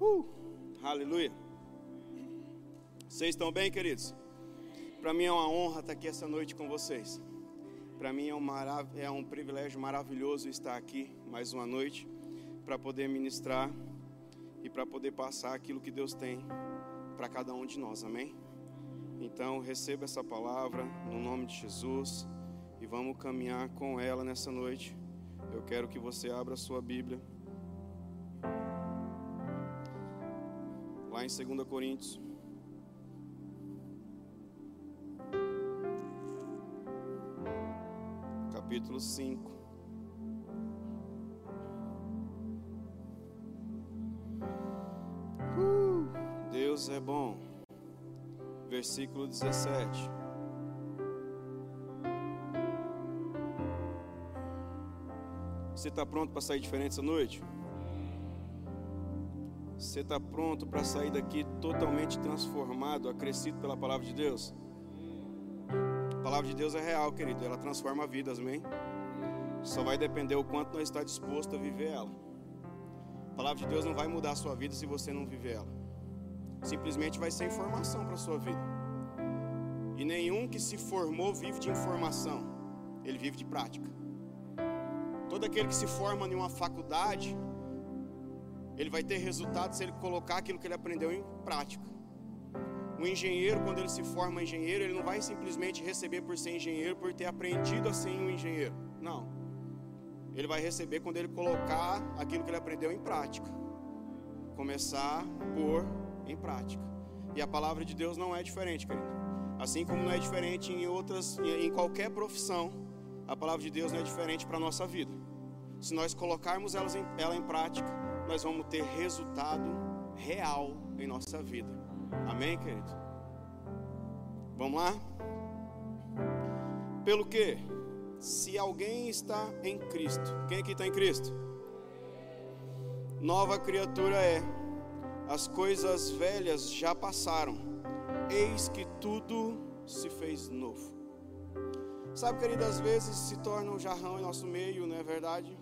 Uh, aleluia. Vocês estão bem, queridos? Para mim é uma honra estar aqui essa noite com vocês. Para mim é um, marav é um privilégio maravilhoso estar aqui mais uma noite para poder ministrar e para poder passar aquilo que Deus tem para cada um de nós, amém? Então receba essa palavra no nome de Jesus e vamos caminhar com ela nessa noite. Eu quero que você abra a sua Bíblia. Em 2 Coríntios. Capítulo 5. Uh, Deus é bom. Versículo 17. Você está pronto para sair diferente essa noite? Você está pronto para sair daqui totalmente transformado, acrescido pela palavra de Deus? A palavra de Deus é real, querido. Ela transforma vidas, amém? Só vai depender o quanto nós está disposto a viver ela. A palavra de Deus não vai mudar a sua vida se você não viver ela. Simplesmente vai ser informação para a sua vida. E nenhum que se formou vive de informação, ele vive de prática. Todo aquele que se forma em uma faculdade, ele vai ter resultado se ele colocar aquilo que ele aprendeu em prática. O engenheiro, quando ele se forma engenheiro, ele não vai simplesmente receber por ser engenheiro por ter aprendido a ser um engenheiro. Não. Ele vai receber quando ele colocar aquilo que ele aprendeu em prática. Começar a pôr em prática. E a palavra de Deus não é diferente, querido. Assim como não é diferente em outras, em qualquer profissão, a palavra de Deus não é diferente para a nossa vida. Se nós colocarmos ela em, ela em prática, nós vamos ter resultado real em nossa vida. Amém, querido? Vamos lá? Pelo que? Se alguém está em Cristo, quem aqui está em Cristo? Nova criatura é. As coisas velhas já passaram, eis que tudo se fez novo. Sabe, querido, às vezes se torna um jarrão em nosso meio, não é verdade?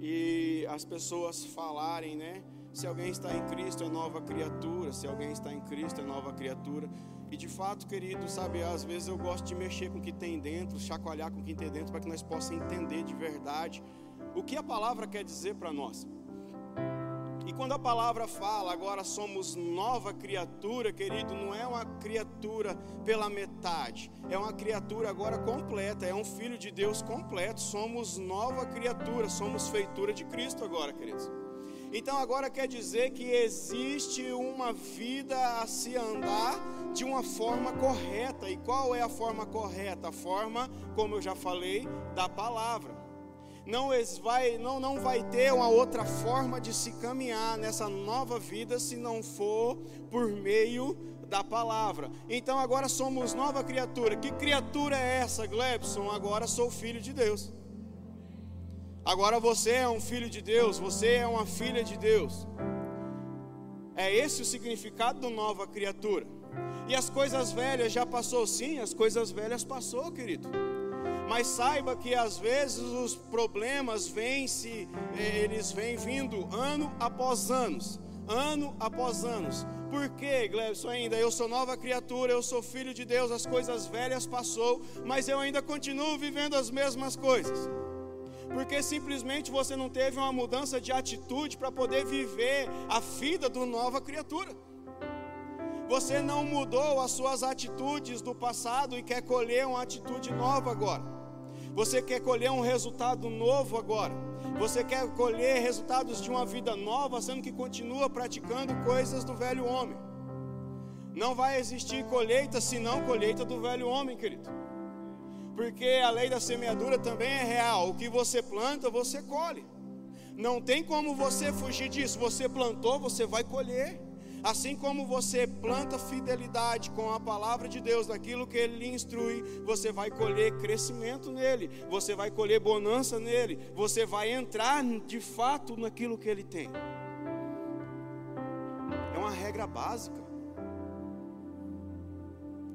E as pessoas falarem, né? Se alguém está em Cristo é nova criatura, se alguém está em Cristo é nova criatura. E de fato, querido, sabe, às vezes eu gosto de mexer com o que tem dentro, chacoalhar com o que tem dentro, para que nós possamos entender de verdade o que a palavra quer dizer para nós. E quando a palavra fala, agora somos nova criatura, querido, não é uma criatura pela metade, é uma criatura agora completa, é um filho de Deus completo. Somos nova criatura, somos feitura de Cristo agora, queridos. Então agora quer dizer que existe uma vida a se andar de uma forma correta. E qual é a forma correta? A forma, como eu já falei, da palavra não vai, não, não vai ter uma outra forma de se caminhar nessa nova vida se não for por meio da palavra. Então agora somos nova criatura. Que criatura é essa, Glebson? Agora sou filho de Deus. Agora você é um filho de Deus, você é uma filha de Deus. É esse o significado do nova criatura. E as coisas velhas já passou sim, as coisas velhas passou, querido. Mas saiba que às vezes os problemas vêm se eles vêm vindo ano após anos, ano após anos. Por que, Glebson, ainda? Eu sou nova criatura, eu sou filho de Deus, as coisas velhas passou, mas eu ainda continuo vivendo as mesmas coisas. Porque simplesmente você não teve uma mudança de atitude para poder viver a vida do nova criatura. Você não mudou as suas atitudes do passado e quer colher uma atitude nova agora. Você quer colher um resultado novo agora. Você quer colher resultados de uma vida nova, sendo que continua praticando coisas do velho homem. Não vai existir colheita senão colheita do velho homem, querido. Porque a lei da semeadura também é real. O que você planta, você colhe. Não tem como você fugir disso. Você plantou, você vai colher. Assim como você planta fidelidade com a palavra de Deus, naquilo que Ele lhe instrui, você vai colher crescimento nele, você vai colher bonança nele, você vai entrar de fato naquilo que Ele tem. É uma regra básica.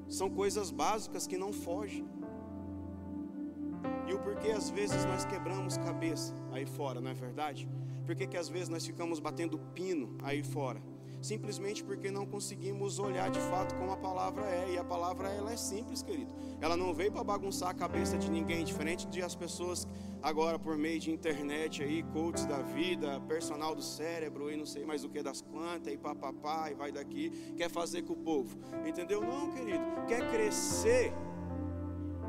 São coisas básicas que não fogem. E o porquê às vezes nós quebramos cabeça aí fora, não é verdade? Por que, às vezes nós ficamos batendo pino aí fora? Simplesmente porque não conseguimos olhar de fato como a palavra é. E a palavra ela é simples, querido. Ela não veio para bagunçar a cabeça de ninguém, diferente de as pessoas agora por meio de internet aí, coaches da vida, personal do cérebro e não sei mais o que das quantas e papapá e vai daqui, quer fazer com o povo. Entendeu? Não, querido. Quer crescer?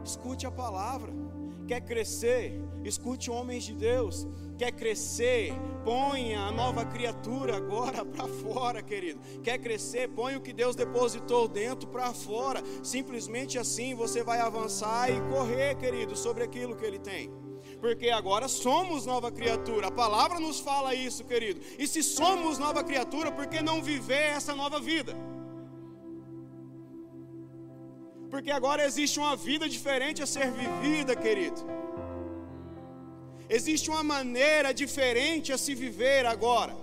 Escute a palavra. Quer crescer? Escute homens de Deus quer crescer, ponha a nova criatura agora para fora, querido. Quer crescer, põe o que Deus depositou dentro para fora. Simplesmente assim você vai avançar e correr, querido, sobre aquilo que Ele tem. Porque agora somos nova criatura. A palavra nos fala isso, querido. E se somos nova criatura, por que não viver essa nova vida? Porque agora existe uma vida diferente a ser vivida, querido. Existe uma maneira diferente a se viver agora.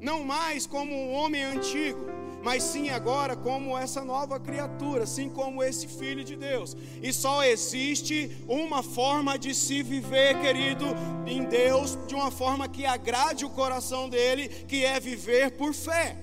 Não mais como um homem antigo, mas sim agora como essa nova criatura, assim como esse filho de Deus. E só existe uma forma de se viver, querido, em Deus, de uma forma que agrade o coração dele, que é viver por fé.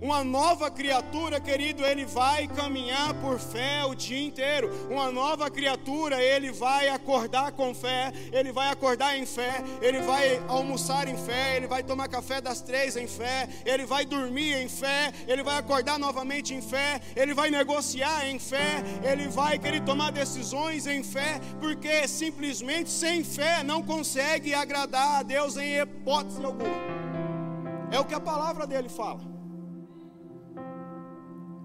Uma nova criatura, querido, ele vai caminhar por fé o dia inteiro. Uma nova criatura, ele vai acordar com fé, ele vai acordar em fé, ele vai almoçar em fé, ele vai tomar café das três em fé, ele vai dormir em fé, ele vai acordar novamente em fé, ele vai negociar em fé, ele vai querer tomar decisões em fé, porque simplesmente sem fé não consegue agradar a Deus em hipótese alguma. É o que a palavra dele fala.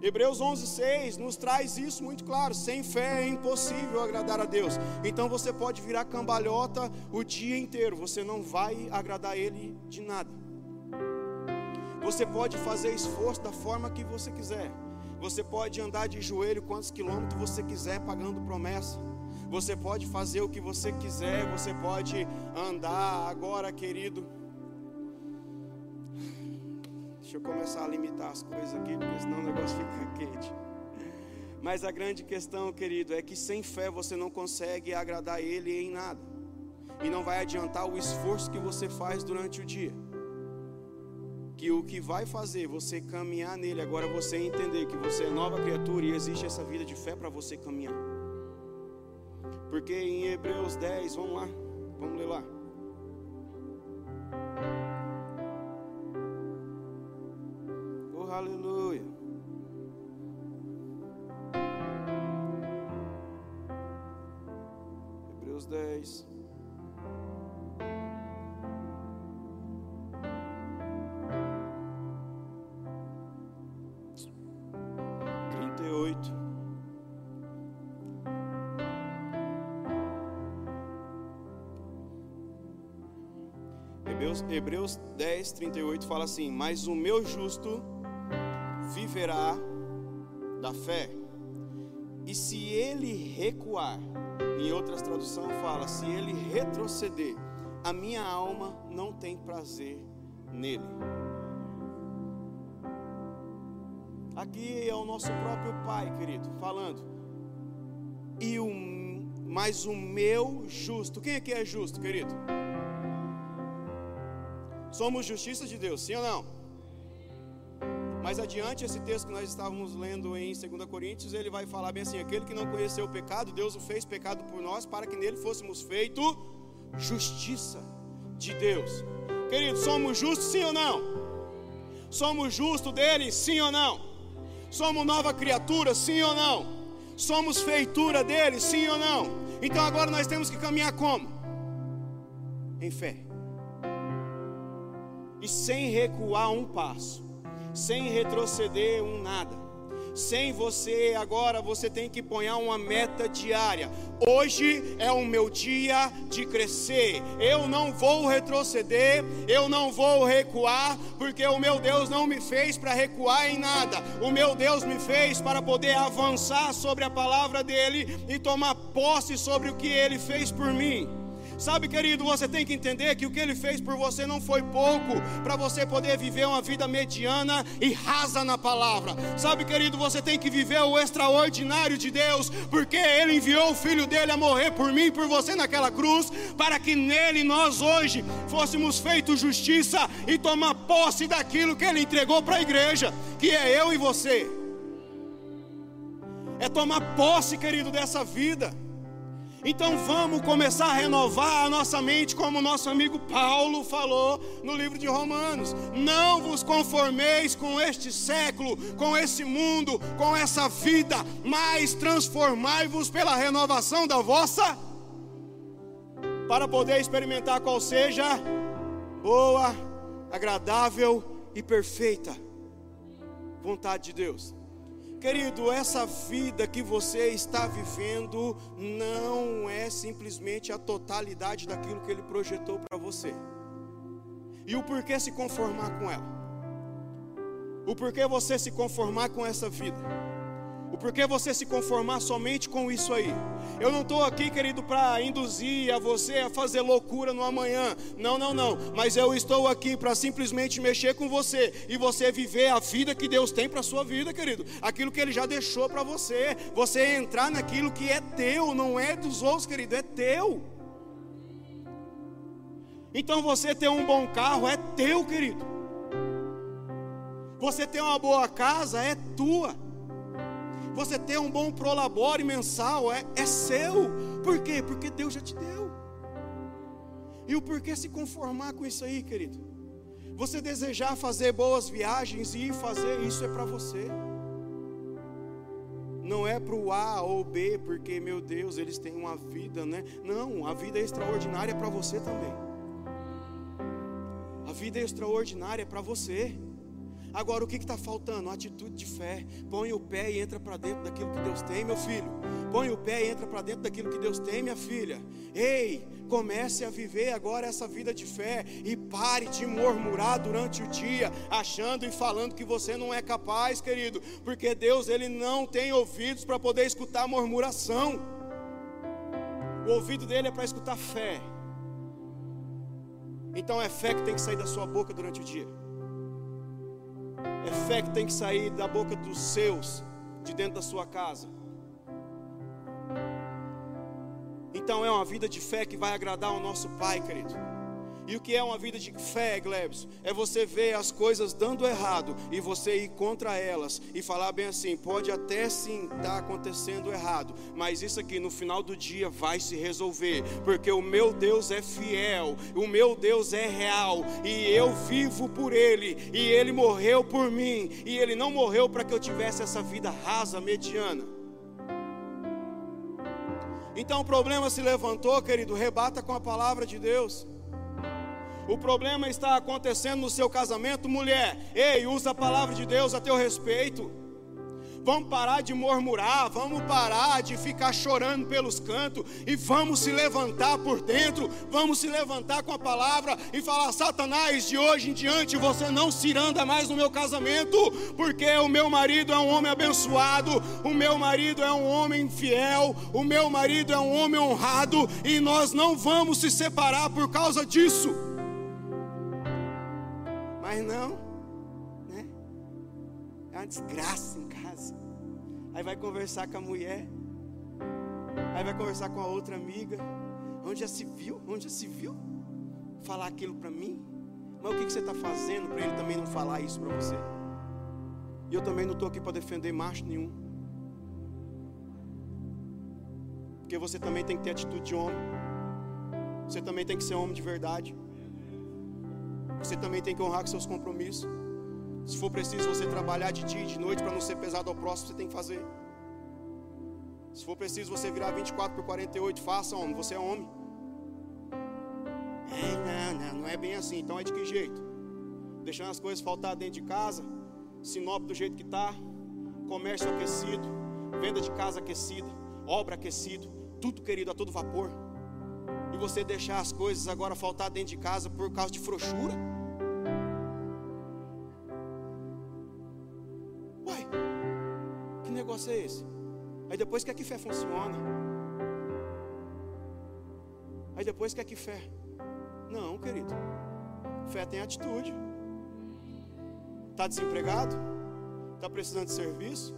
Hebreus 11:6 nos traz isso muito claro. Sem fé é impossível agradar a Deus. Então você pode virar cambalhota o dia inteiro, você não vai agradar Ele de nada. Você pode fazer esforço da forma que você quiser. Você pode andar de joelho quantos quilômetros você quiser pagando promessa. Você pode fazer o que você quiser. Você pode andar agora, querido Deixa eu começar a limitar as coisas aqui, porque senão o negócio fica quente. Mas a grande questão, querido, é que sem fé você não consegue agradar Ele em nada. E não vai adiantar o esforço que você faz durante o dia. Que o que vai fazer você caminhar nele, agora você entender que você é nova criatura e existe essa vida de fé para você caminhar. Porque em Hebreus 10, vamos lá, vamos ler lá. Aleluia. Hebreus 10. Trinta e oito. Hebreus, Hebreus 10, 38 fala assim: Mas o meu justo viverá da fé. E se ele recuar, em outras traduções fala, se ele retroceder, a minha alma não tem prazer nele. Aqui é o nosso próprio Pai, querido, falando. E o mas o meu justo. Quem aqui é justo, querido? Somos justiça de Deus, sim ou não? Mais adiante, esse texto que nós estávamos lendo em 2 Coríntios, ele vai falar bem assim: aquele que não conheceu o pecado, Deus o fez pecado por nós, para que nele fôssemos feito justiça de Deus. Queridos, somos justos sim ou não? Somos justos dele, sim ou não? Somos nova criatura, sim ou não? Somos feitura dele, sim ou não? Então agora nós temos que caminhar como? Em fé. E sem recuar um passo sem retroceder um nada. Sem você agora você tem que pôr uma meta diária. Hoje é o meu dia de crescer. Eu não vou retroceder, eu não vou recuar, porque o meu Deus não me fez para recuar em nada. O meu Deus me fez para poder avançar sobre a palavra dele e tomar posse sobre o que ele fez por mim. Sabe, querido, você tem que entender que o que ele fez por você não foi pouco para você poder viver uma vida mediana e rasa na palavra. Sabe, querido, você tem que viver o extraordinário de Deus, porque ele enviou o filho dele a morrer por mim e por você naquela cruz, para que nele nós hoje fôssemos feitos justiça e tomar posse daquilo que ele entregou para a igreja, que é eu e você. É tomar posse, querido, dessa vida. Então vamos começar a renovar a nossa mente, como nosso amigo Paulo falou no livro de Romanos. Não vos conformeis com este século, com esse mundo, com essa vida, mas transformai-vos pela renovação da vossa, para poder experimentar qual seja boa, agradável e perfeita vontade de Deus. Querido, essa vida que você está vivendo não é simplesmente a totalidade daquilo que Ele projetou para você. E o porquê se conformar com ela? O porquê você se conformar com essa vida? O porquê você se conformar somente com isso aí? Eu não estou aqui, querido, para induzir a você a fazer loucura no amanhã. Não, não, não. Mas eu estou aqui para simplesmente mexer com você e você viver a vida que Deus tem para sua vida, querido. Aquilo que Ele já deixou para você. Você entrar naquilo que é teu, não é dos outros, querido, é teu. Então você ter um bom carro é teu, querido. Você ter uma boa casa é tua. Você ter um bom prolabore mensal é, é seu. Por quê? Porque Deus já te deu. E o porquê se conformar com isso aí, querido? Você desejar fazer boas viagens e ir fazer isso é para você. Não é para o A ou B, porque, meu Deus, eles têm uma vida, né? Não, a vida é extraordinária para você também. A vida é extraordinária para você. Agora, o que está faltando? Uma atitude de fé. Põe o pé e entra para dentro daquilo que Deus tem, meu filho. Põe o pé e entra para dentro daquilo que Deus tem, minha filha. Ei, comece a viver agora essa vida de fé e pare de murmurar durante o dia, achando e falando que você não é capaz, querido, porque Deus ele não tem ouvidos para poder escutar murmuração. O ouvido dele é para escutar fé. Então é fé que tem que sair da sua boca durante o dia. É fé que tem que sair da boca dos seus, de dentro da sua casa. Então é uma vida de fé que vai agradar ao nosso Pai, querido. E o que é uma vida de fé, Glebs? É você ver as coisas dando errado e você ir contra elas e falar bem assim: pode até sim estar tá acontecendo errado, mas isso aqui no final do dia vai se resolver, porque o meu Deus é fiel, o meu Deus é real e eu vivo por Ele e Ele morreu por mim e Ele não morreu para que eu tivesse essa vida rasa, mediana. Então o problema se levantou, querido, rebata com a palavra de Deus. O problema está acontecendo no seu casamento, mulher. Ei, usa a palavra de Deus a teu respeito. Vamos parar de murmurar, vamos parar de ficar chorando pelos cantos e vamos se levantar por dentro, vamos se levantar com a palavra e falar: Satanás, de hoje em diante você não se anda mais no meu casamento, porque o meu marido é um homem abençoado, o meu marido é um homem fiel, o meu marido é um homem honrado e nós não vamos se separar por causa disso. Mas não, né? É uma desgraça em casa. Aí vai conversar com a mulher. Aí vai conversar com a outra amiga. Onde já se viu? Onde já se viu? Falar aquilo para mim? Mas o que, que você está fazendo para ele também não falar isso para você? E eu também não estou aqui para defender macho nenhum. Porque você também tem que ter atitude de homem. Você também tem que ser homem de verdade. Você também tem que honrar com seus compromissos. Se for preciso você trabalhar de dia e de noite para não ser pesado ao próximo, você tem que fazer. Se for preciso você virar 24 por 48, faça, homem. Você é homem. É, não, não, não é bem assim. Então é de que jeito? Deixando as coisas faltar dentro de casa, Sinop do jeito que está, comércio aquecido, venda de casa aquecida, obra aquecido, tudo querido a todo vapor. E você deixar as coisas agora faltar dentro de casa por causa de frouxura? negócio é esse? Aí depois que é que fé funciona. Aí depois quer que fé? Não, querido. Fé tem atitude. Está desempregado? Está precisando de serviço?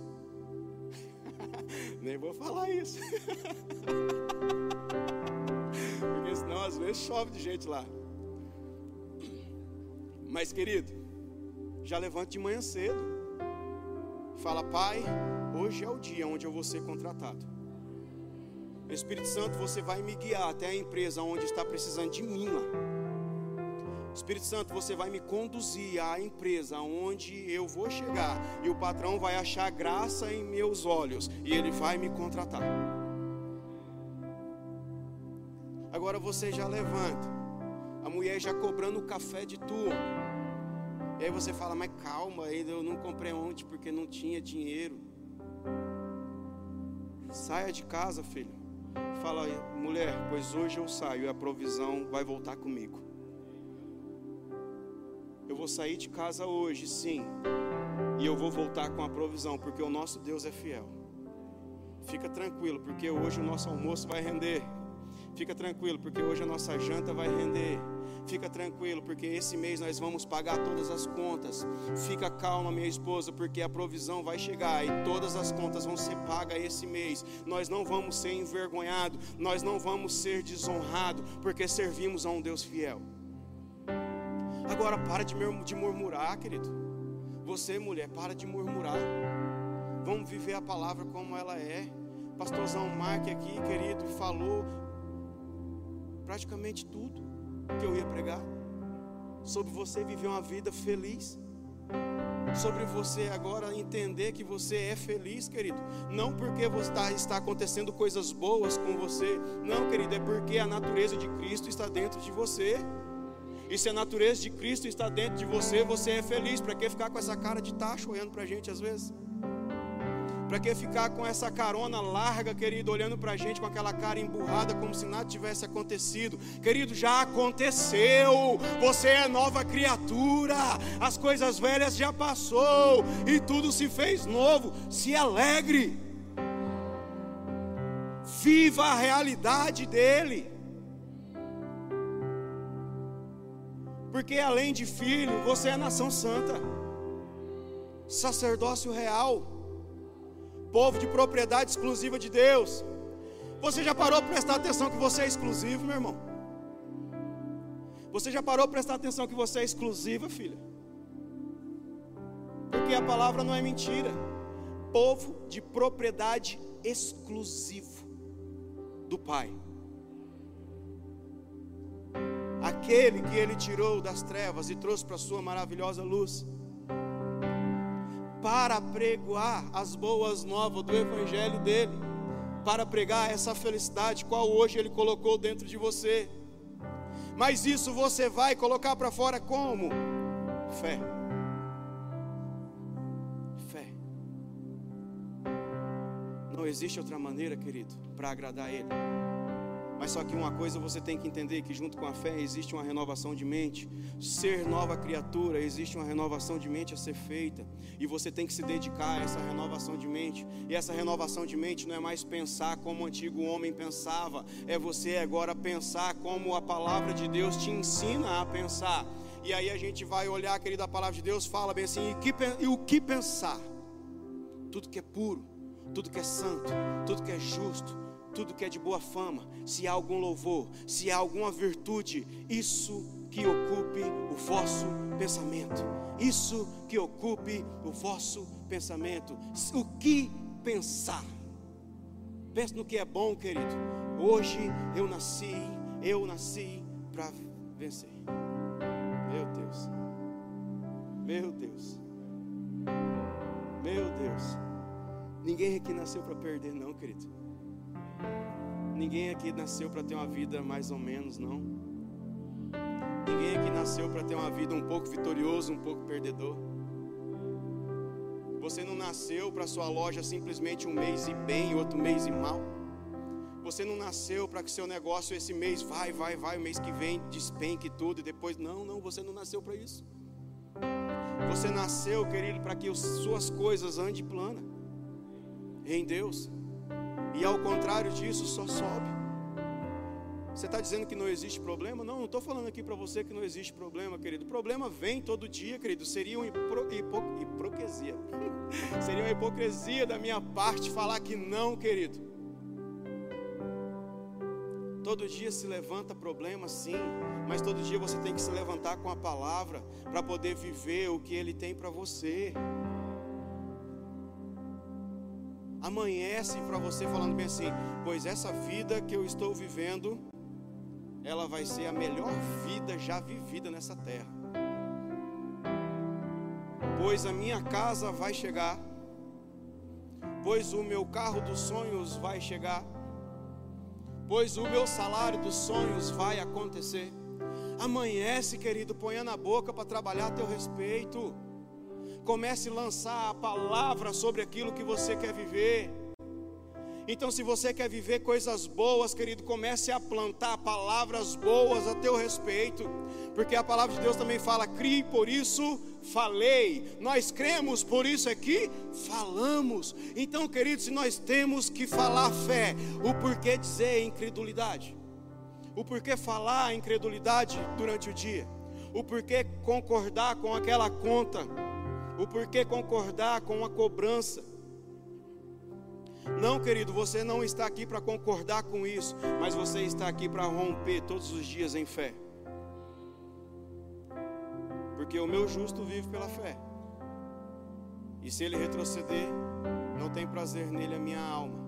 Nem vou falar isso. Vezes chove de gente lá. Mas querido, já levante de manhã cedo. Fala, pai, hoje é o dia onde eu vou ser contratado. Espírito Santo, você vai me guiar até a empresa onde está precisando de mim lá. Espírito Santo, você vai me conduzir à empresa onde eu vou chegar e o patrão vai achar graça em meus olhos e ele vai me contratar. Agora você já levanta, a mulher já cobrando o café de tu. E aí você fala, mas calma, eu não comprei ontem porque não tinha dinheiro. Saia de casa, filho. Fala, mulher, pois hoje eu saio e a provisão vai voltar comigo. Eu vou sair de casa hoje, sim, e eu vou voltar com a provisão, porque o nosso Deus é fiel. Fica tranquilo, porque hoje o nosso almoço vai render. Fica tranquilo, porque hoje a nossa janta vai render. Fica tranquilo, porque esse mês nós vamos pagar todas as contas. Fica calma, minha esposa, porque a provisão vai chegar e todas as contas vão ser pagas esse mês. Nós não vamos ser envergonhados, nós não vamos ser desonrados, porque servimos a um Deus fiel. Agora, para de murmurar, querido. Você, mulher, para de murmurar. Vamos viver a palavra como ela é. Pastorzão Mark aqui, querido, falou praticamente tudo que eu ia pregar. Sobre você viver uma vida feliz. Sobre você agora entender que você é feliz, querido. Não porque está, está acontecendo coisas boas com você. Não, querido, é porque a natureza de Cristo está dentro de você. E se a natureza de Cristo está dentro de você, você é feliz. Para que ficar com essa cara de tacho olhando para a gente às vezes? Para que ficar com essa carona larga, querido, olhando para a gente com aquela cara emburrada, como se nada tivesse acontecido? Querido, já aconteceu. Você é nova criatura. As coisas velhas já passou e tudo se fez novo. Se alegre. Viva a realidade dele. Porque além de filho, você é nação santa, sacerdócio real povo de propriedade exclusiva de Deus. Você já parou para prestar atenção que você é exclusivo, meu irmão? Você já parou para prestar atenção que você é exclusiva, filha? Porque a palavra não é mentira. Povo de propriedade exclusivo do Pai. Aquele que ele tirou das trevas e trouxe para sua maravilhosa luz para pregoar as boas novas do Evangelho dele, para pregar essa felicidade qual hoje ele colocou dentro de você. Mas isso você vai colocar para fora como? Fé. Fé. Não existe outra maneira, querido, para agradar Ele. Mas só que uma coisa você tem que entender que junto com a fé existe uma renovação de mente. Ser nova criatura, existe uma renovação de mente a ser feita, e você tem que se dedicar a essa renovação de mente. E essa renovação de mente não é mais pensar como o antigo homem pensava, é você agora pensar como a palavra de Deus te ensina a pensar. E aí a gente vai olhar, querida, a palavra de Deus fala bem assim, e, que, e o que pensar? Tudo que é puro, tudo que é santo, tudo que é justo, tudo que é de boa fama, se há algum louvor, se há alguma virtude, isso que ocupe o vosso pensamento. Isso que ocupe o vosso pensamento. O que pensar? Pense no que é bom, querido. Hoje eu nasci, eu nasci para vencer. Meu Deus. Meu Deus. Meu Deus. Ninguém aqui nasceu para perder, não, querido. Ninguém aqui nasceu para ter uma vida mais ou menos, não. Ninguém aqui nasceu para ter uma vida um pouco vitorioso, um pouco perdedor. Você não nasceu para sua loja simplesmente um mês e bem outro mês e mal. Você não nasceu para que seu negócio esse mês vai, vai, vai, o mês que vem despenque tudo e depois não, não, você não nasceu para isso. Você nasceu, querido, para que as suas coisas andem plana em Deus. E ao contrário disso, só sobe. Você está dizendo que não existe problema? Não, não estou falando aqui para você que não existe problema, querido. Problema vem todo dia, querido. Seria uma hipro, hipo, hipocrisia. Seria uma hipocrisia da minha parte falar que não, querido. Todo dia se levanta problema, sim, mas todo dia você tem que se levantar com a palavra para poder viver o que Ele tem para você. Amanhece para você falando bem assim: pois essa vida que eu estou vivendo, ela vai ser a melhor vida já vivida nessa terra. Pois a minha casa vai chegar, pois o meu carro dos sonhos vai chegar pois o meu salário dos sonhos vai acontecer. Amanhece, querido, ponha na boca para trabalhar a teu respeito. Comece a lançar a palavra sobre aquilo que você quer viver. Então, se você quer viver coisas boas, querido, comece a plantar palavras boas a teu respeito, porque a palavra de Deus também fala: crie, por isso falei. Nós cremos, por isso é que falamos. Então, querido, se nós temos que falar fé, o porquê dizer incredulidade? O porquê falar incredulidade durante o dia? O porquê concordar com aquela conta? O porquê concordar com a cobrança? Não, querido, você não está aqui para concordar com isso, mas você está aqui para romper todos os dias em fé. Porque o meu justo vive pela fé. E se ele retroceder, não tem prazer nele a minha alma.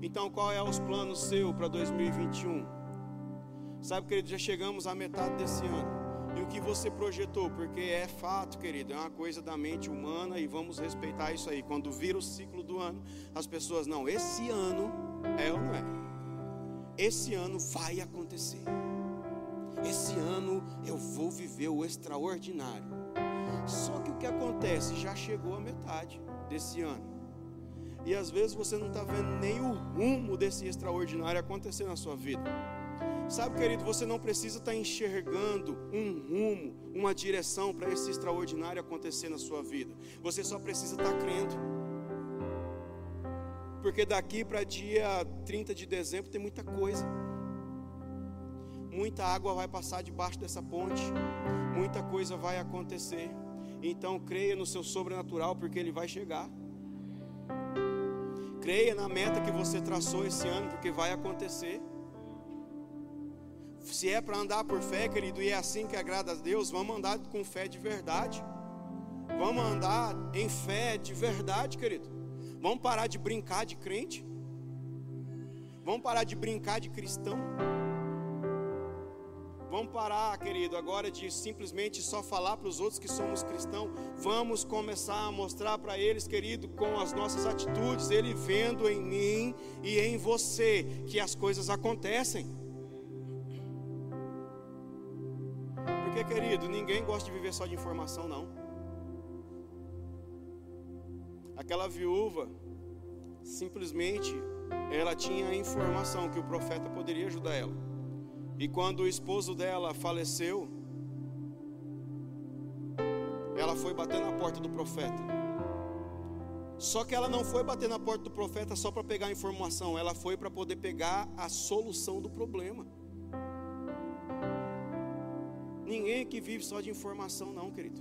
Então, qual é os planos seu para 2021? Sabe, querido, já chegamos à metade desse ano e o que você projetou, porque é fato, querido, é uma coisa da mente humana e vamos respeitar isso aí. Quando vira o ciclo do ano, as pessoas, não, esse ano é ou não é? Esse ano vai acontecer. Esse ano eu vou viver o extraordinário. Só que o que acontece? Já chegou a metade desse ano. E às vezes você não está vendo nem o rumo desse extraordinário acontecer na sua vida. Sabe, querido, você não precisa estar enxergando um rumo, uma direção para esse extraordinário acontecer na sua vida. Você só precisa estar crendo. Porque daqui para dia 30 de dezembro tem muita coisa. Muita água vai passar debaixo dessa ponte. Muita coisa vai acontecer. Então creia no seu sobrenatural, porque ele vai chegar. Creia na meta que você traçou esse ano, porque vai acontecer. Se é para andar por fé, querido, e é assim que agrada a Deus, vamos andar com fé de verdade. Vamos andar em fé de verdade, querido. Vamos parar de brincar de crente. Vamos parar de brincar de cristão. Vamos parar, querido, agora de simplesmente só falar para os outros que somos cristãos. Vamos começar a mostrar para eles, querido, com as nossas atitudes, ele vendo em mim e em você que as coisas acontecem. Querido, ninguém gosta de viver só de informação, não. Aquela viúva, simplesmente, ela tinha a informação que o profeta poderia ajudar ela. E quando o esposo dela faleceu, ela foi bater na porta do profeta. Só que ela não foi bater na porta do profeta só para pegar a informação, ela foi para poder pegar a solução do problema. Ninguém que vive só de informação, não, querido.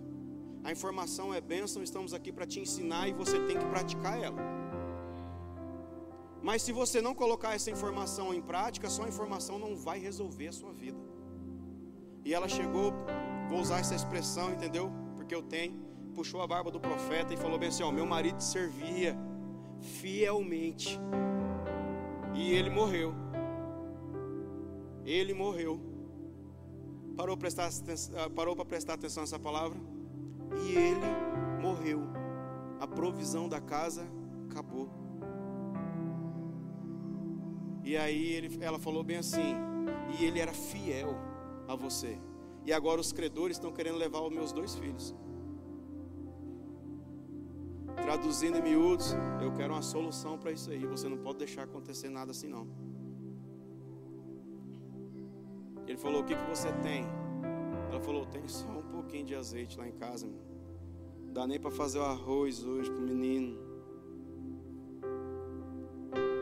A informação é bênção, estamos aqui para te ensinar e você tem que praticar ela. Mas se você não colocar essa informação em prática, só a informação não vai resolver a sua vida. E ela chegou, vou usar essa expressão, entendeu? Porque eu tenho, puxou a barba do profeta e falou bem assim: Ó, meu marido servia fielmente, e ele morreu. Ele morreu. Parou para prestar, ah, parou para prestar atenção nessa palavra? E ele morreu. A provisão da casa acabou. E aí ele, ela falou bem assim: e ele era fiel a você. E agora os credores estão querendo levar os meus dois filhos. Traduzindo em miúdos, eu quero uma solução para isso aí. Você não pode deixar acontecer nada assim não. Ele falou: O que, que você tem? Ela falou: Tem só um pouquinho de azeite lá em casa. Não dá nem para fazer o arroz hoje para o menino.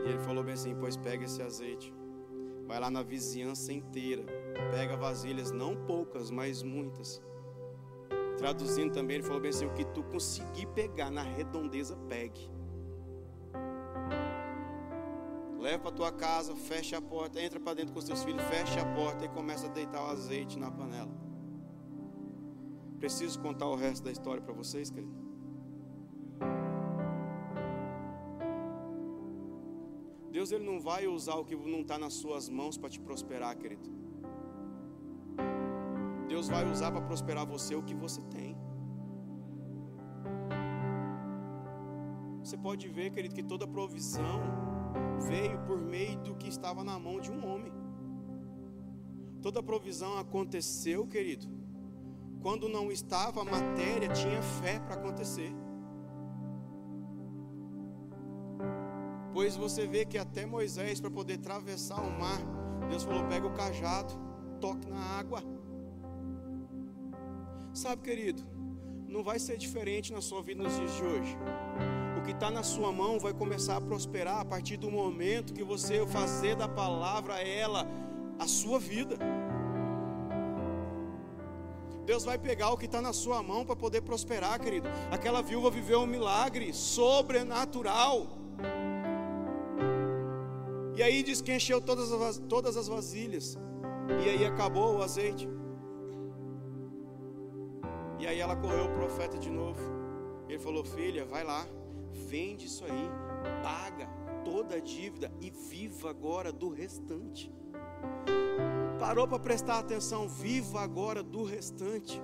E ele falou bem assim: Pois pega esse azeite. Vai lá na vizinhança inteira, pega vasilhas, não poucas, mas muitas. Traduzindo também, ele falou bem assim: o que tu conseguir pegar na redondeza, pegue. Leva para tua casa, fecha a porta, entra para dentro com os teus filhos, fecha a porta e começa a deitar o azeite na panela. Preciso contar o resto da história para vocês, querido. Deus ele não vai usar o que não está nas suas mãos para te prosperar, querido. Deus vai usar para prosperar você o que você tem. Você pode ver, querido, que toda provisão veio por meio do que estava na mão de um homem. Toda provisão aconteceu, querido, quando não estava a matéria, tinha fé para acontecer. Pois você vê que até Moisés, para poder atravessar o mar, Deus falou: pega o cajado, toque na água. Sabe, querido, não vai ser diferente na sua vida nos dias de hoje. Que está na sua mão vai começar a prosperar a partir do momento que você fazer da palavra ela a sua vida. Deus vai pegar o que está na sua mão para poder prosperar, querido. Aquela viúva viveu um milagre sobrenatural. E aí diz que encheu todas as, todas as vasilhas. E aí acabou o azeite. E aí ela correu o profeta de novo. Ele falou: Filha, vai lá, vende isso aí, paga toda a dívida e viva agora do restante. Parou para prestar atenção, viva agora do restante.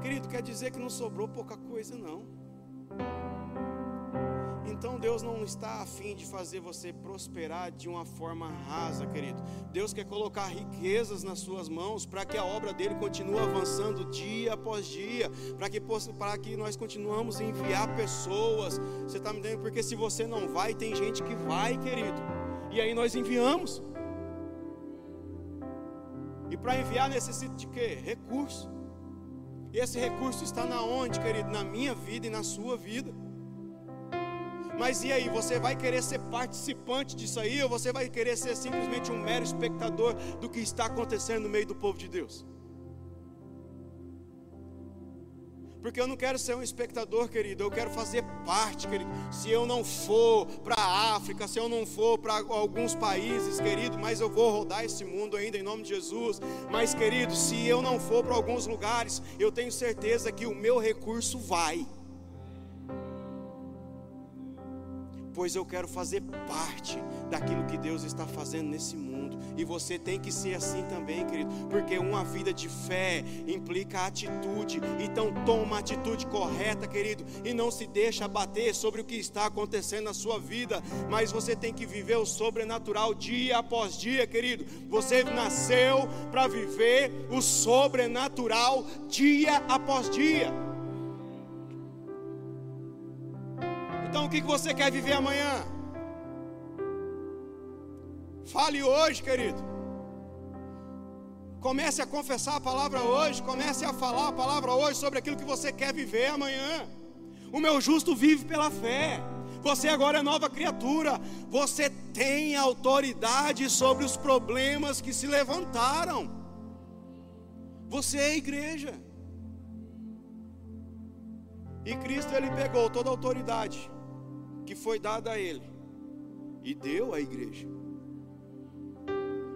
Querido, quer dizer que não sobrou pouca coisa, não. Então Deus não está afim de fazer você prosperar de uma forma rasa, querido. Deus quer colocar riquezas nas suas mãos para que a obra dele continue avançando dia após dia, para que, que nós continuamos a enviar pessoas. Você está me entendendo? Porque se você não vai, tem gente que vai, querido. E aí nós enviamos. E para enviar necessita de quê? Recurso. E esse recurso está na onde, querido? Na minha vida e na sua vida. Mas e aí, você vai querer ser participante disso aí, ou você vai querer ser simplesmente um mero espectador do que está acontecendo no meio do povo de Deus? Porque eu não quero ser um espectador, querido, eu quero fazer parte, querido. Se eu não for para a África, se eu não for para alguns países, querido, mas eu vou rodar esse mundo ainda em nome de Jesus. Mas, querido, se eu não for para alguns lugares, eu tenho certeza que o meu recurso vai. Pois eu quero fazer parte daquilo que Deus está fazendo nesse mundo. E você tem que ser assim também, querido, porque uma vida de fé implica atitude. Então toma a atitude correta, querido, e não se deixa abater sobre o que está acontecendo na sua vida, mas você tem que viver o sobrenatural dia após dia, querido. Você nasceu para viver o sobrenatural dia após dia. Então o que você quer viver amanhã? Fale hoje, querido. Comece a confessar a palavra hoje, comece a falar a palavra hoje sobre aquilo que você quer viver amanhã. O meu justo vive pela fé. Você agora é nova criatura. Você tem autoridade sobre os problemas que se levantaram. Você é igreja. E Cristo ele pegou toda a autoridade que foi dada a ele e deu à igreja.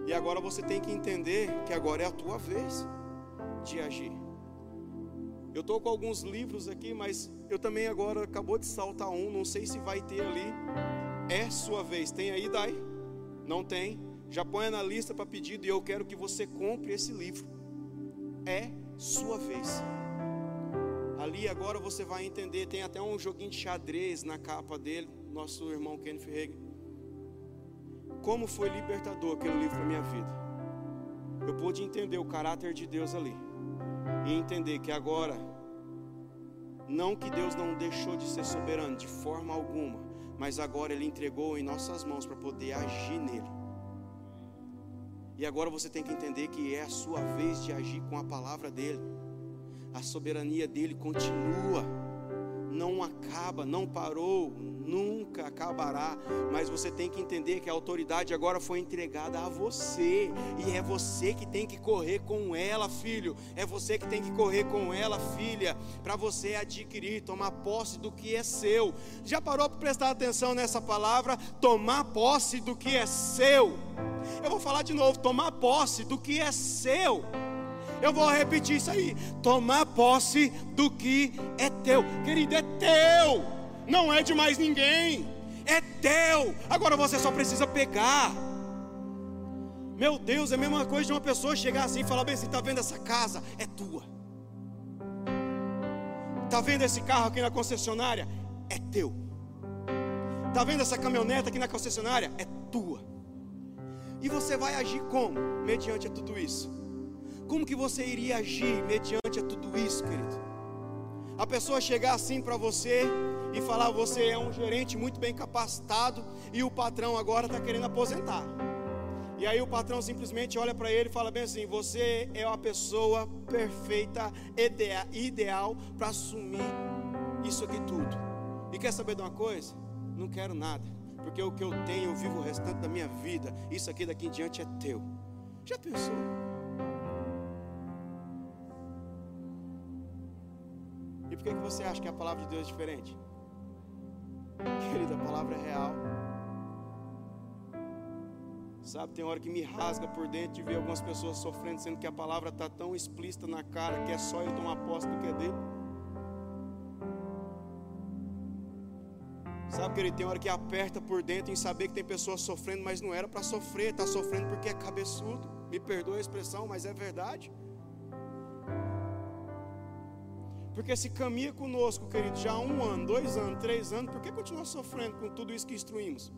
E agora você tem que entender que agora é a tua vez de agir. Eu estou com alguns livros aqui, mas eu também agora acabou de saltar um, não sei se vai ter ali. É sua vez. Tem aí, Dai? Não tem? Já ponha na lista para pedido e eu quero que você compre esse livro. É sua vez. Ali agora você vai entender, tem até um joguinho de xadrez na capa dele, nosso irmão Kenneth Reagan. Como foi libertador aquele livro para minha vida. Eu pude entender o caráter de Deus ali. E entender que agora não que Deus não deixou de ser soberano de forma alguma, mas agora ele entregou em nossas mãos para poder agir nele. E agora você tem que entender que é a sua vez de agir com a palavra dele a soberania dele continua, não acaba, não parou, nunca acabará. Mas você tem que entender que a autoridade agora foi entregada a você, e é você que tem que correr com ela, filho. É você que tem que correr com ela, filha, para você adquirir, tomar posse do que é seu. Já parou para prestar atenção nessa palavra? Tomar posse do que é seu. Eu vou falar de novo: tomar posse do que é seu. Eu vou repetir isso aí. Tomar posse do que é teu. Querido, é teu. Não é de mais ninguém. É teu. Agora você só precisa pegar. Meu Deus, é a mesma coisa de uma pessoa chegar assim e falar bem assim: está vendo essa casa? É tua. Está vendo esse carro aqui na concessionária? É teu. Está vendo essa caminhoneta aqui na concessionária? É tua. E você vai agir como? Mediante tudo isso. Como que você iria agir mediante a tudo isso, querido? A pessoa chegar assim para você e falar: você é um gerente muito bem capacitado e o patrão agora está querendo aposentar. E aí o patrão simplesmente olha para ele e fala bem assim: você é a pessoa perfeita, ideal para assumir isso aqui tudo. E quer saber de uma coisa? Não quero nada, porque o que eu tenho, eu vivo o restante da minha vida. Isso aqui daqui em diante é teu. Já pensou? Por que, que você acha que a palavra de Deus é diferente? Querida, a palavra é real. Sabe, tem hora que me rasga por dentro de ver algumas pessoas sofrendo, sendo que a palavra está tão explícita na cara que é só ele tomar posse do que é dele. Sabe que ele tem hora que aperta por dentro em saber que tem pessoas sofrendo, mas não era para sofrer, está sofrendo porque é cabeçudo. Me perdoa a expressão, mas é verdade. Porque se caminha conosco, querido, já há um ano, dois anos, três anos, por que continuar sofrendo com tudo isso que instruímos?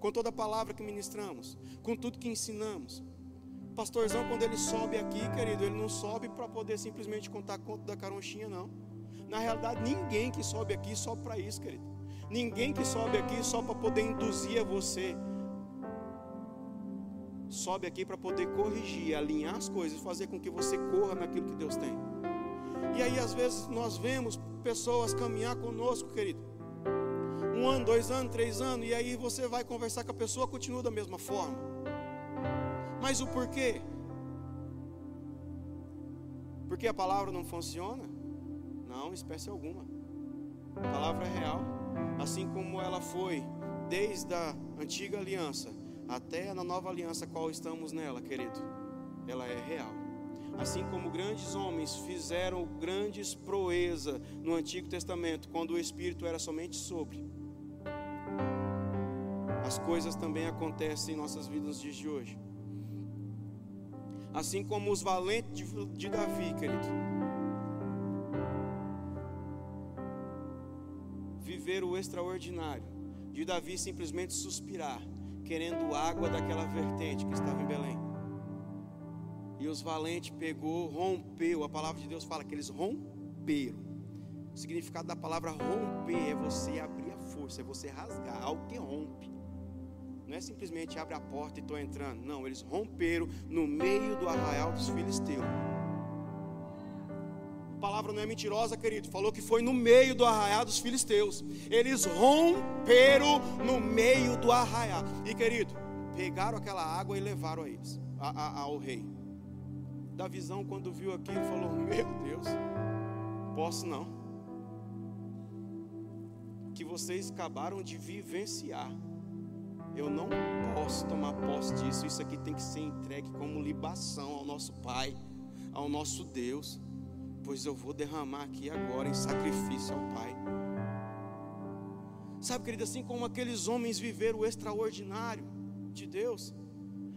Com toda a palavra que ministramos, com tudo que ensinamos. Pastorzão, quando ele sobe aqui, querido, ele não sobe para poder simplesmente contar conta da caronchinha, não. Na realidade, ninguém que sobe aqui sobe para isso, querido. Ninguém que sobe aqui só para poder induzir a você. Sobe aqui para poder corrigir, alinhar as coisas, fazer com que você corra naquilo que Deus tem. E aí, às vezes, nós vemos pessoas caminhar conosco, querido. Um ano, dois anos, três anos, e aí você vai conversar com a pessoa, continua da mesma forma. Mas o porquê? Porque a palavra não funciona? Não, espécie alguma. A palavra é real. Assim como ela foi desde a antiga aliança até na nova aliança qual estamos nela, querido. Ela é real. Assim como grandes homens fizeram grandes proezas no Antigo Testamento, quando o Espírito era somente sobre. As coisas também acontecem em nossas vidas nos dias de hoje. Assim como os valentes de, de Davi, querido. Viver o extraordinário. De Davi simplesmente suspirar, querendo água daquela vertente que estava em Belém. E os valentes pegou, rompeu. A palavra de Deus fala que eles romperam. O significado da palavra romper é você abrir a força, é você rasgar, algo que rompe. Não é simplesmente abre a porta e estou entrando. Não, eles romperam no meio do arraial dos filisteus. A palavra não é mentirosa, querido. Falou que foi no meio do arraial dos filisteus. Eles romperam no meio do arraial. E querido, pegaram aquela água e levaram a eles, a, a, ao rei da visão, quando viu aquilo, falou: Meu Deus, posso não. Que vocês acabaram de vivenciar. Eu não posso tomar posse disso. Isso aqui tem que ser entregue como libação ao nosso Pai, ao nosso Deus. Pois eu vou derramar aqui agora em sacrifício ao Pai. Sabe, querido, assim como aqueles homens viveram o extraordinário de Deus,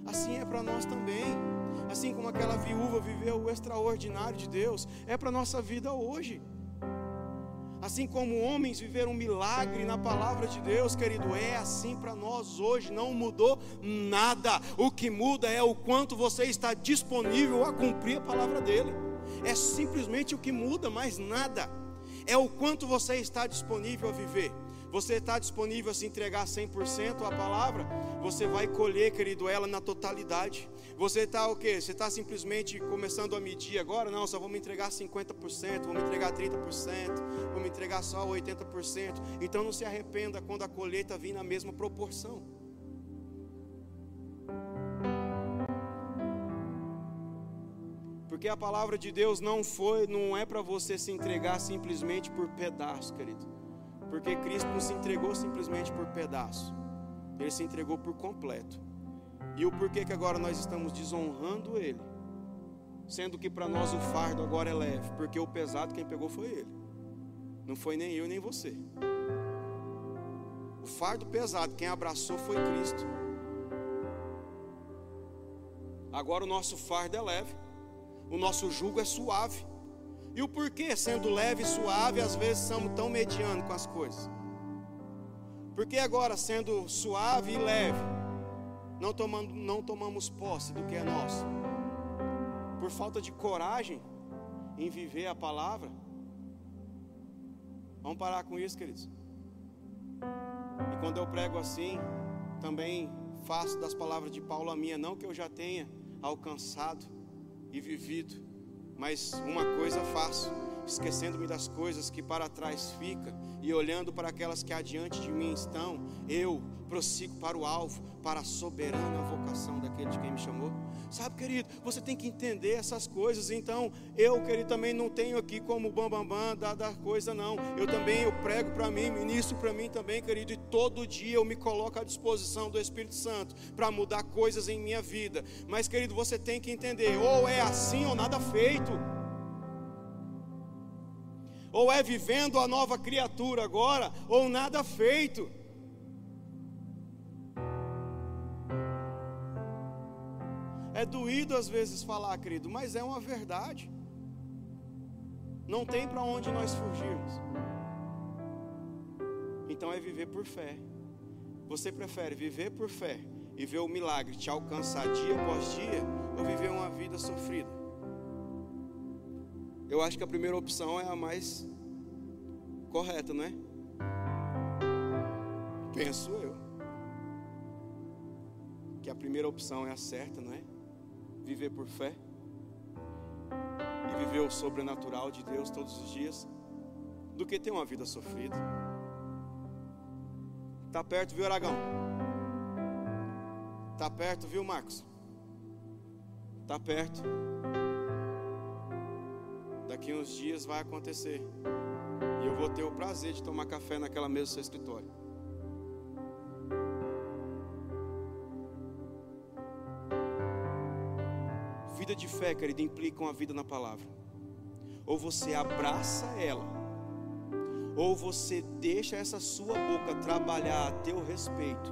assim é para nós também assim como aquela viúva viveu o extraordinário de Deus, é para a nossa vida hoje. Assim como homens viveram um milagre na palavra de Deus, querido, é assim para nós hoje, não mudou nada. O que muda é o quanto você está disponível a cumprir a palavra dele. É simplesmente o que muda, mais nada. É o quanto você está disponível a viver. Você está disponível a se entregar 100% à palavra? Você vai colher, querido, ela na totalidade. Você está o quê? Você está simplesmente começando a medir agora? Não, só vou me entregar 50%, vou me entregar 30%, vou me entregar só 80%. Então não se arrependa quando a colheita vir na mesma proporção. Porque a palavra de Deus não foi, não é para você se entregar simplesmente por pedaço, querido. Porque Cristo não se entregou simplesmente por pedaço. Ele se entregou por completo. E o porquê que agora nós estamos desonrando ele? Sendo que para nós o fardo agora é leve, porque o pesado quem pegou foi ele. Não foi nem eu nem você. O fardo pesado quem abraçou foi Cristo. Agora o nosso fardo é leve o nosso jugo é suave. E o porquê, sendo leve e suave, às vezes somos tão medianos com as coisas? Porque agora, sendo suave e leve, não, tomando, não tomamos posse do que é nosso? Por falta de coragem em viver a palavra? Vamos parar com isso, queridos. E quando eu prego assim, também faço das palavras de Paulo a minha, não que eu já tenha alcançado, e vivido. Mas uma coisa faço, esquecendo-me das coisas que para trás fica e olhando para aquelas que adiante de mim estão, eu prossigo para o alvo, para a soberana vocação daquele de quem me chamou. Sabe, querido, você tem que entender essas coisas. Então, eu, querido, também não tenho aqui como bambambam bam, bam, da, da coisa, não. Eu também eu prego para mim, ministro para mim também, querido, e todo dia eu me coloco à disposição do Espírito Santo para mudar coisas em minha vida. Mas, querido, você tem que entender, ou é assim ou nada feito. Ou é vivendo a nova criatura agora, ou nada feito. É doído às vezes falar, querido, mas é uma verdade. Não tem para onde nós fugirmos. Então é viver por fé. Você prefere viver por fé e ver o milagre te alcançar dia após dia ou viver uma vida sofrida? Eu acho que a primeira opção é a mais correta, não é? Penso eu. Que a primeira opção é a certa, não é? viver por fé e viver o sobrenatural de Deus todos os dias, do que ter uma vida sofrida. Tá perto, viu, Aragão? Tá perto, viu, Marcos? Tá perto. Daqui uns dias vai acontecer. E eu vou ter o prazer de tomar café naquela mesa do seu escritório. vida de fé, querido, implica uma vida na palavra. Ou você abraça ela, ou você deixa essa sua boca trabalhar a teu respeito,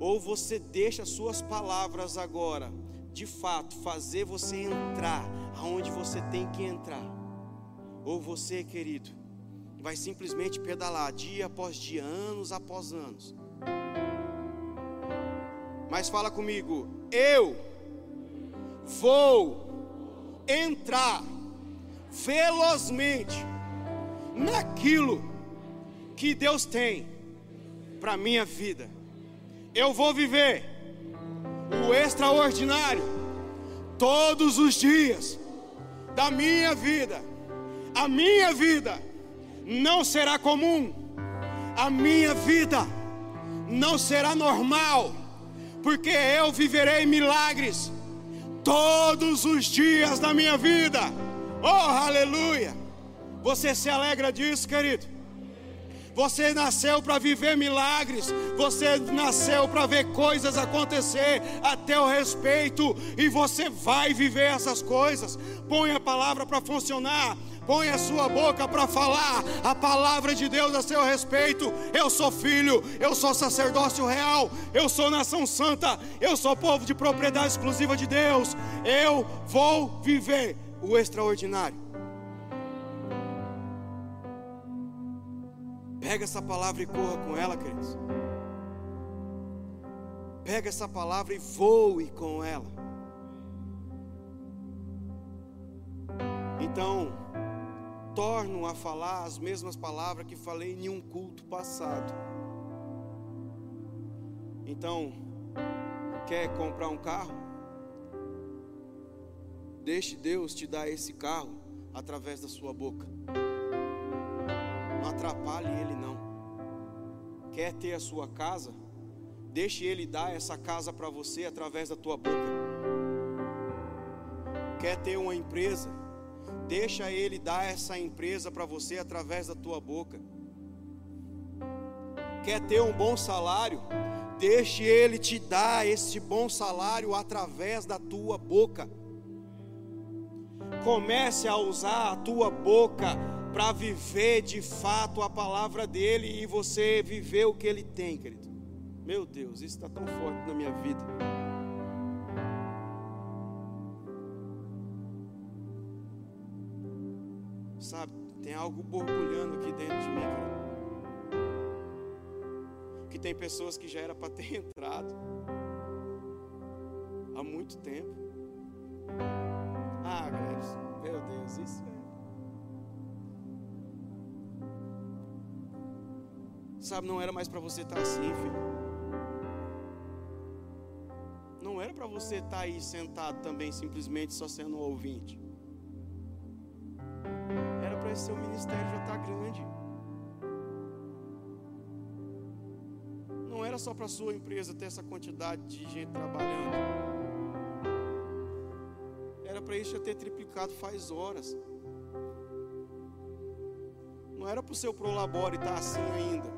ou você deixa suas palavras agora, de fato, fazer você entrar aonde você tem que entrar. Ou você, querido, vai simplesmente pedalar dia após dia, anos após anos. Mas fala comigo, eu vou entrar velozmente naquilo que Deus tem para minha vida. Eu vou viver o extraordinário todos os dias da minha vida. A minha vida não será comum. A minha vida não será normal, porque eu viverei milagres todos os dias da minha vida. Oh, aleluia! Você se alegra disso, querido? Você nasceu para viver milagres, você nasceu para ver coisas acontecer a teu respeito, e você vai viver essas coisas. Põe a palavra para funcionar, põe a sua boca para falar a palavra de Deus a seu respeito. Eu sou filho, eu sou sacerdócio real, eu sou nação santa, eu sou povo de propriedade exclusiva de Deus. Eu vou viver o extraordinário. Pega essa palavra e corra com ela, queridos. Pega essa palavra e voe com ela. Então, torno a falar as mesmas palavras que falei em um culto passado. Então, quer comprar um carro? Deixe Deus te dar esse carro através da sua boca. Atrapalhe Ele, não. Quer ter a sua casa? Deixe Ele dar essa casa para você através da tua boca. Quer ter uma empresa? Deixa Ele dar essa empresa para você através da tua boca. Quer ter um bom salário? Deixe Ele te dar esse bom salário através da tua boca. Comece a usar a tua boca para viver de fato a palavra dele e você viver o que ele tem, querido. Meu Deus, isso está tão forte na minha vida. Sabe, tem algo borbulhando aqui dentro de mim, querido. Que tem pessoas que já era para ter entrado há muito tempo. Ah, meu Deus, isso é. Sabe, não era mais para você estar assim, filho. Não era para você estar aí sentado também, simplesmente só sendo um ouvinte seu ministério já está grande. Não era só para sua empresa ter essa quantidade de gente trabalhando. Era para isso já ter triplicado faz horas. Não era para o seu prolabore estar tá assim ainda.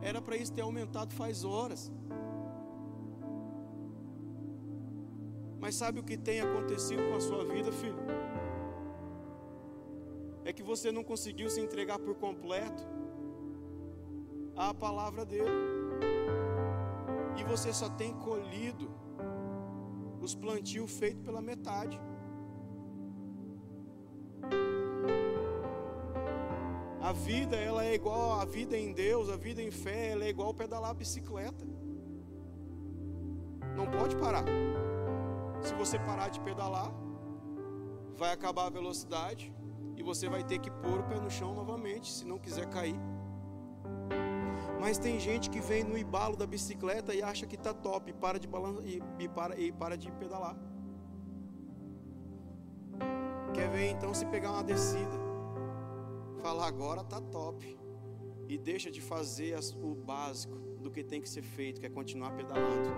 Era para isso ter aumentado faz horas. Mas sabe o que tem acontecido com a sua vida, filho? é que você não conseguiu se entregar por completo à palavra dele. E você só tem colhido os plantios feitos pela metade. A vida, ela é igual a vida em Deus, a vida em fé, ela é igual pedalar bicicleta. Não pode parar. Se você parar de pedalar, vai acabar a velocidade, e você vai ter que pôr o pé no chão novamente, se não quiser cair. Mas tem gente que vem no embalo da bicicleta e acha que está top, e para de e, e, para, e para de pedalar. Quer ver então se pegar uma descida? Falar agora tá top. E deixa de fazer as, o básico do que tem que ser feito, que é continuar pedalando.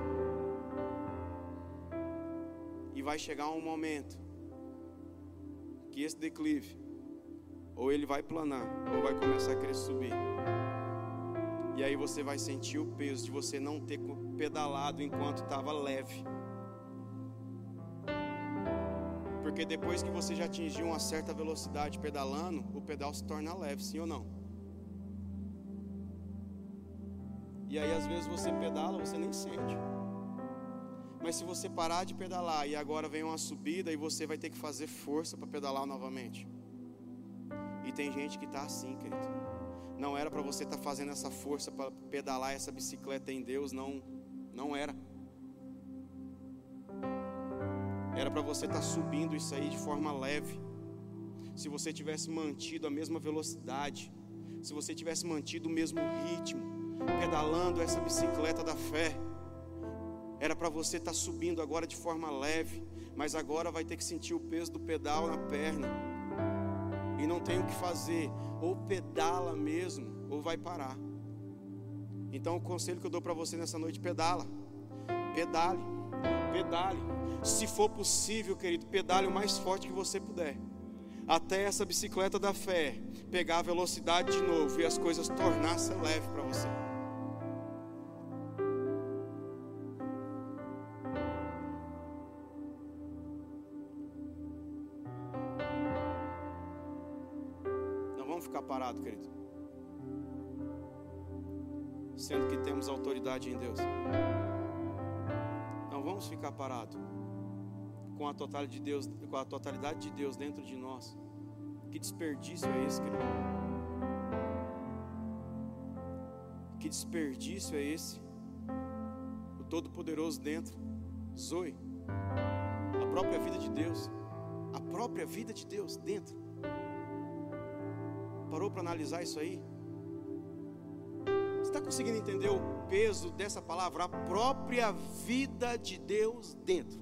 E vai chegar um momento que esse declive ou ele vai planar, ou vai começar a querer subir. E aí você vai sentir o peso de você não ter pedalado enquanto estava leve. Porque depois que você já atingiu uma certa velocidade pedalando, o pedal se torna leve, sim ou não? E aí às vezes você pedala, você nem sente. Mas se você parar de pedalar e agora vem uma subida e você vai ter que fazer força para pedalar novamente. E tem gente que está assim, querido. Não era para você estar tá fazendo essa força para pedalar essa bicicleta em Deus, não, não era. Era para você estar tá subindo isso aí de forma leve. Se você tivesse mantido a mesma velocidade, se você tivesse mantido o mesmo ritmo, pedalando essa bicicleta da fé, era para você estar tá subindo agora de forma leve, mas agora vai ter que sentir o peso do pedal na perna e não tem o que fazer, ou pedala mesmo, ou vai parar. Então o conselho que eu dou para você nessa noite, pedala. Pedale. Pedale. Se for possível, querido, pedale o mais forte que você puder. Até essa bicicleta da fé pegar a velocidade de novo e as coisas tornar-se leve para você. parado, querido. Sendo que temos autoridade em Deus. Vamos ficar parados com a totalidade de Deus, com a totalidade de Deus dentro de nós. Que desperdício é esse, querido? Que desperdício é esse? O Todo-Poderoso dentro. Zoe, a própria vida de Deus. a própria vida de Deus dentro. Parou para analisar isso aí? Conseguindo entender o peso dessa palavra? A própria vida de Deus dentro.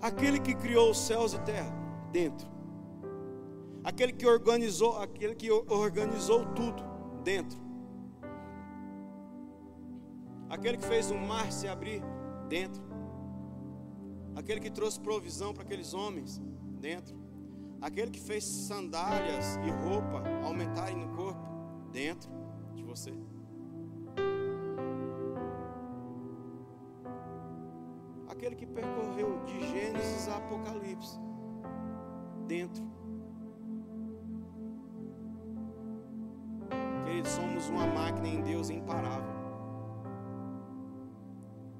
Aquele que criou os céus e terra dentro. Aquele que organizou, aquele que organizou tudo dentro. Aquele que fez o mar se abrir dentro. Aquele que trouxe provisão para aqueles homens dentro. Aquele que fez sandálias e roupa aumentarem no corpo dentro de você. Aquele que percorreu de Gênesis a Apocalipse dentro. Queridos, somos uma máquina em Deus imparável.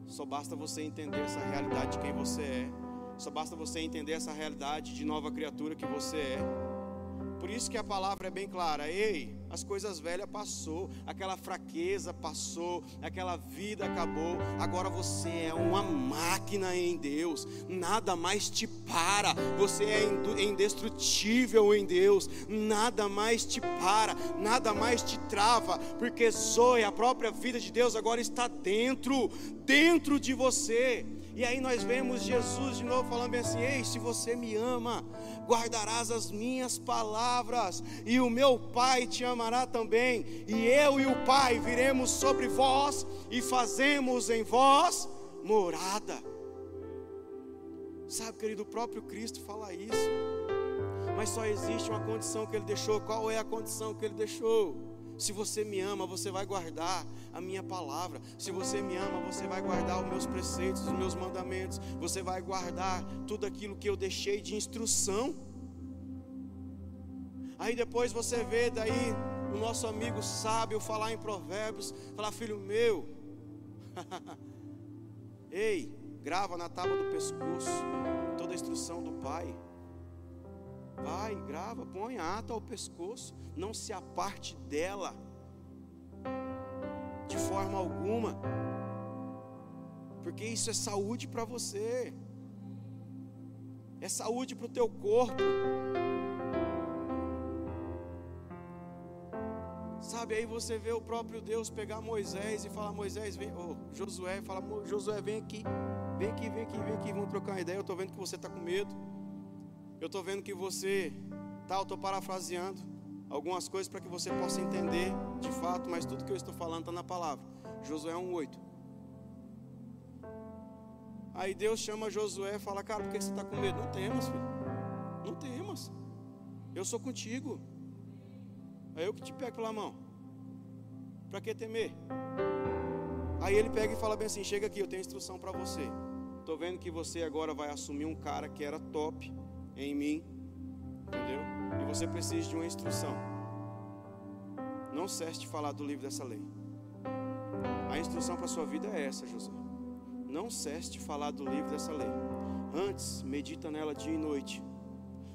Só basta você entender essa realidade de quem você é. Só basta você entender essa realidade de nova criatura que você é. Por isso que a palavra é bem clara. Ei, as coisas velhas passou, aquela fraqueza passou, aquela vida acabou. Agora você é uma máquina em Deus. Nada mais te para. Você é indestrutível em Deus. Nada mais te para, nada mais te trava, porque Zoe, a própria vida de Deus agora está dentro, dentro de você. E aí nós vemos Jesus de novo falando assim: Ei, se você me ama, guardarás as minhas palavras, e o meu Pai te amará também, e eu e o Pai viremos sobre vós e fazemos em vós morada. Sabe, querido, o próprio Cristo fala isso. Mas só existe uma condição que ele deixou. Qual é a condição que ele deixou? Se você me ama, você vai guardar a minha palavra. Se você me ama, você vai guardar os meus preceitos, os meus mandamentos. Você vai guardar tudo aquilo que eu deixei de instrução. Aí depois você vê daí o nosso amigo sábio falar em provérbios, falar filho meu, ei, grava na tábua do pescoço toda a instrução do pai. Vai, grava, põe a ata ao pescoço, não se aparte dela, de forma alguma, porque isso é saúde para você, é saúde para o teu corpo. Sabe, aí você vê o próprio Deus pegar Moisés e falar: Moisés, vem, oh, Josué, fala: Josué, vem aqui, vem aqui, vem aqui, vem aqui, vamos trocar uma ideia. Eu estou vendo que você está com medo. Eu estou vendo que você, tá, eu estou parafraseando algumas coisas para que você possa entender de fato, mas tudo que eu estou falando está na palavra. Josué 1,8. Aí Deus chama Josué e fala: Cara, por que você está com medo? Não temas, filho. Não temas. Eu sou contigo. É eu que te pego pela mão. Para que temer? Aí ele pega e fala bem assim: Chega aqui, eu tenho instrução para você. Estou vendo que você agora vai assumir um cara que era top em mim, entendeu? E você precisa de uma instrução. Não cesse de falar do livro dessa lei. A instrução para a sua vida é essa, José. Não cesse de falar do livro dessa lei. Antes, medita nela dia e noite.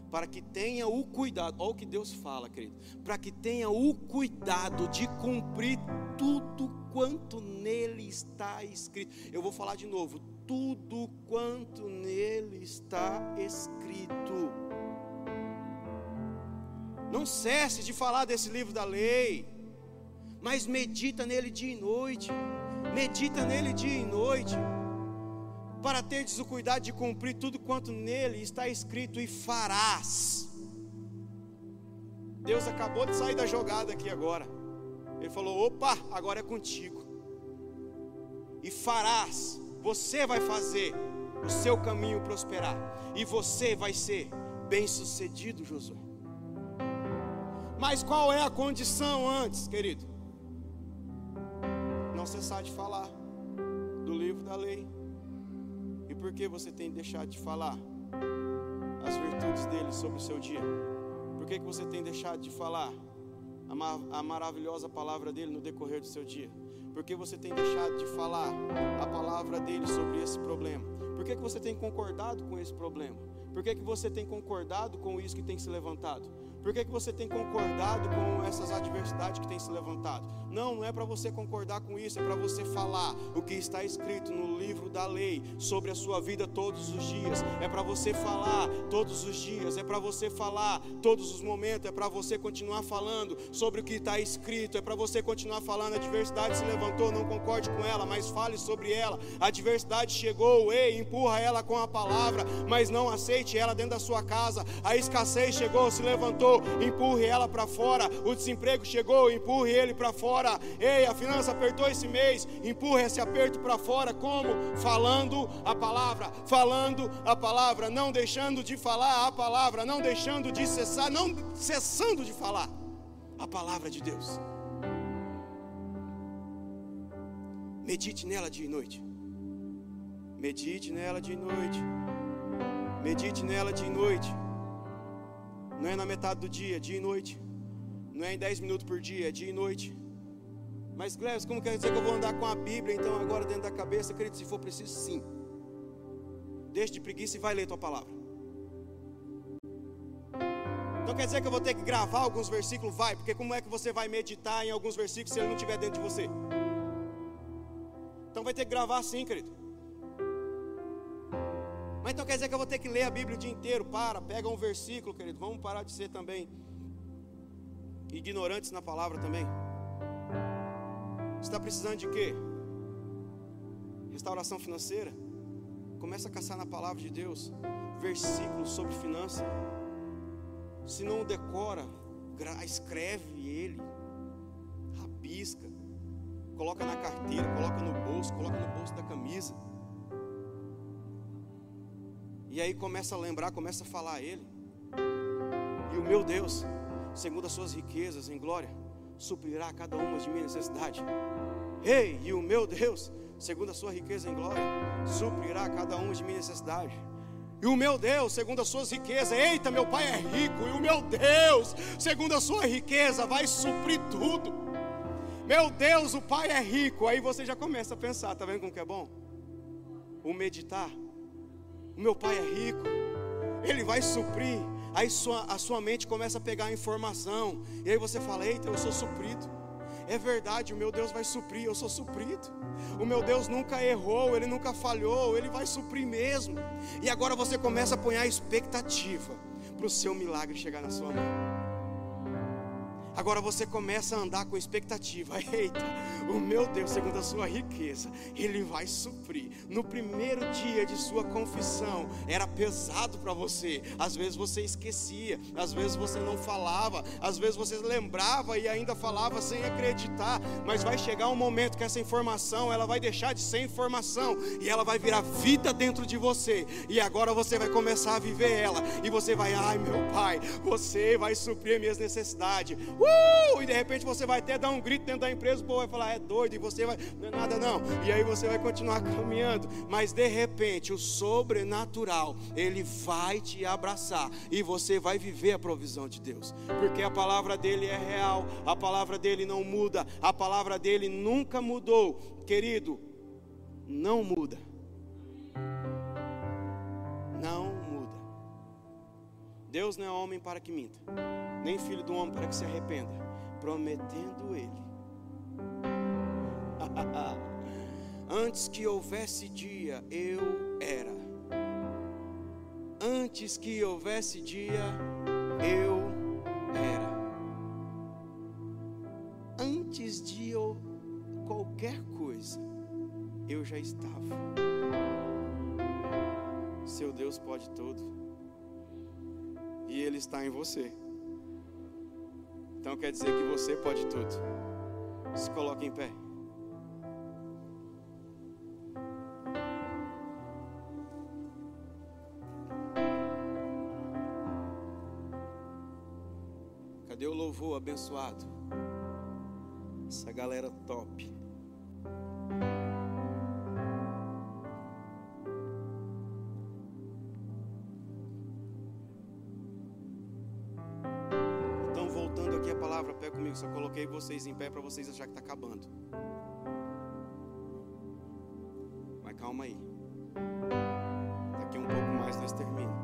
Para que tenha o cuidado, olha o que Deus fala, querido. Para que tenha o cuidado de cumprir tudo quanto nele está escrito. Eu vou falar de novo tudo quanto nele está escrito. Não cesse de falar desse livro da lei, mas medita nele dia e noite. Medita nele dia e noite, para teres o cuidado de cumprir tudo quanto nele está escrito e farás. Deus acabou de sair da jogada aqui agora. Ele falou: opa, agora é contigo. E farás você vai fazer o seu caminho prosperar. E você vai ser bem-sucedido, Josué. Mas qual é a condição antes, querido? Não cessar de falar do livro da lei. E por que você tem deixado de falar as virtudes dele sobre o seu dia? Por que, que você tem deixado de falar a, a maravilhosa palavra dele no decorrer do seu dia? Por que você tem deixado de falar a palavra dele sobre esse problema? Por que, que você tem concordado com esse problema? Por que, que você tem concordado com isso que tem se levantado? Por que, que você tem concordado com essas adversidades que têm se levantado? Não, não é para você concordar com isso, é para você falar o que está escrito no livro da lei sobre a sua vida todos os dias. É para você falar todos os dias, é para você falar todos os momentos, é para você continuar falando sobre o que está escrito, é para você continuar falando. A adversidade se levantou, não concorde com ela, mas fale sobre ela. A adversidade chegou, ei, empurra ela com a palavra, mas não aceite ela dentro da sua casa. A escassez chegou, se levantou empurre ela para fora. O desemprego chegou, empurre ele para fora. Ei, a finança apertou esse mês, empurre esse aperto para fora. Como? Falando a palavra, falando a palavra, não deixando de falar a palavra, não deixando de cessar, não cessando de falar a palavra de Deus. Medite nela dia e noite. Medite nela de noite. Medite nela de noite. Não é na metade do dia, dia e noite. Não é em 10 minutos por dia, é dia e noite. Mas, Cléber, como quer dizer que eu vou andar com a Bíblia então agora dentro da cabeça? Querido, se for preciso, sim. Deixe de preguiça e vai ler tua palavra. Então quer dizer que eu vou ter que gravar alguns versículos? Vai, porque como é que você vai meditar em alguns versículos se ele não estiver dentro de você? Então vai ter que gravar sim, querido. Mas então quer dizer que eu vou ter que ler a Bíblia o dia inteiro? Para, pega um versículo, querido. Vamos parar de ser também ignorantes na palavra também. Você está precisando de quê? Restauração financeira? Começa a caçar na palavra de Deus versículos sobre finanças. Se não decora, escreve ele, rabisca, coloca na carteira, coloca no bolso, coloca no bolso da camisa. E aí começa a lembrar, começa a falar a Ele. E o meu Deus, segundo as suas riquezas em glória, suprirá cada uma de minha necessidade. Ei, e o meu Deus, segundo a sua riqueza em glória, suprirá cada uma de minha necessidade. E o meu Deus, segundo as suas riquezas, eita, meu pai é rico, e o meu Deus, segundo a sua riqueza, vai suprir tudo. Meu Deus, o pai é rico. Aí você já começa a pensar, tá vendo como que é bom? O meditar o meu pai é rico, ele vai suprir. Aí sua, a sua mente começa a pegar a informação, e aí você fala: Eita, eu sou suprido. É verdade, o meu Deus vai suprir, eu sou suprido. O meu Deus nunca errou, ele nunca falhou, ele vai suprir mesmo. E agora você começa a pôr a expectativa para o seu milagre chegar na sua mão. Agora você começa a andar com expectativa. Eita, o meu Deus, segundo a sua riqueza, Ele vai suprir. No primeiro dia de sua confissão, era pesado para você. Às vezes você esquecia, às vezes você não falava, às vezes você lembrava e ainda falava sem acreditar. Mas vai chegar um momento que essa informação, ela vai deixar de ser informação e ela vai virar vida dentro de você. E agora você vai começar a viver ela. E você vai, ai meu Pai, você vai suprir minhas necessidades. Uh! Uh! E de repente você vai até dar um grito dentro da empresa, o povo vai falar, é doido, e você vai, não é nada não. E aí você vai continuar caminhando, mas de repente o sobrenatural, ele vai te abraçar e você vai viver a provisão de Deus, porque a palavra dele é real, a palavra dele não muda, a palavra dele nunca mudou, querido, não muda. Não Deus não é homem para que minta, nem filho do homem para que se arrependa, prometendo ele. Antes que houvesse dia, eu era. Antes que houvesse dia, eu era. Antes de eu, qualquer coisa, eu já estava. Seu Deus pode tudo e Ele está em você. Então quer dizer que você pode tudo. Se coloque em pé. Cadê o louvor abençoado? Essa galera top. Só coloquei vocês em pé para vocês acharem que está acabando. Mas calma aí. Daqui um pouco mais nós terminamos.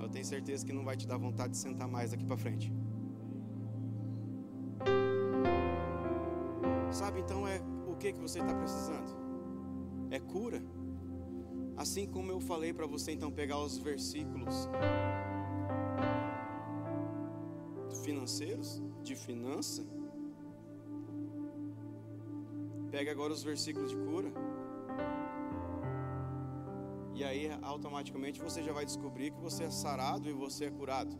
Eu tenho certeza que não vai te dar vontade de sentar mais daqui para frente. Sabe, então é o que que você está precisando? É cura. Assim como eu falei para você então pegar os versículos financeiros, de finança. Pega agora os versículos de cura. E aí automaticamente você já vai descobrir que você é sarado e você é curado.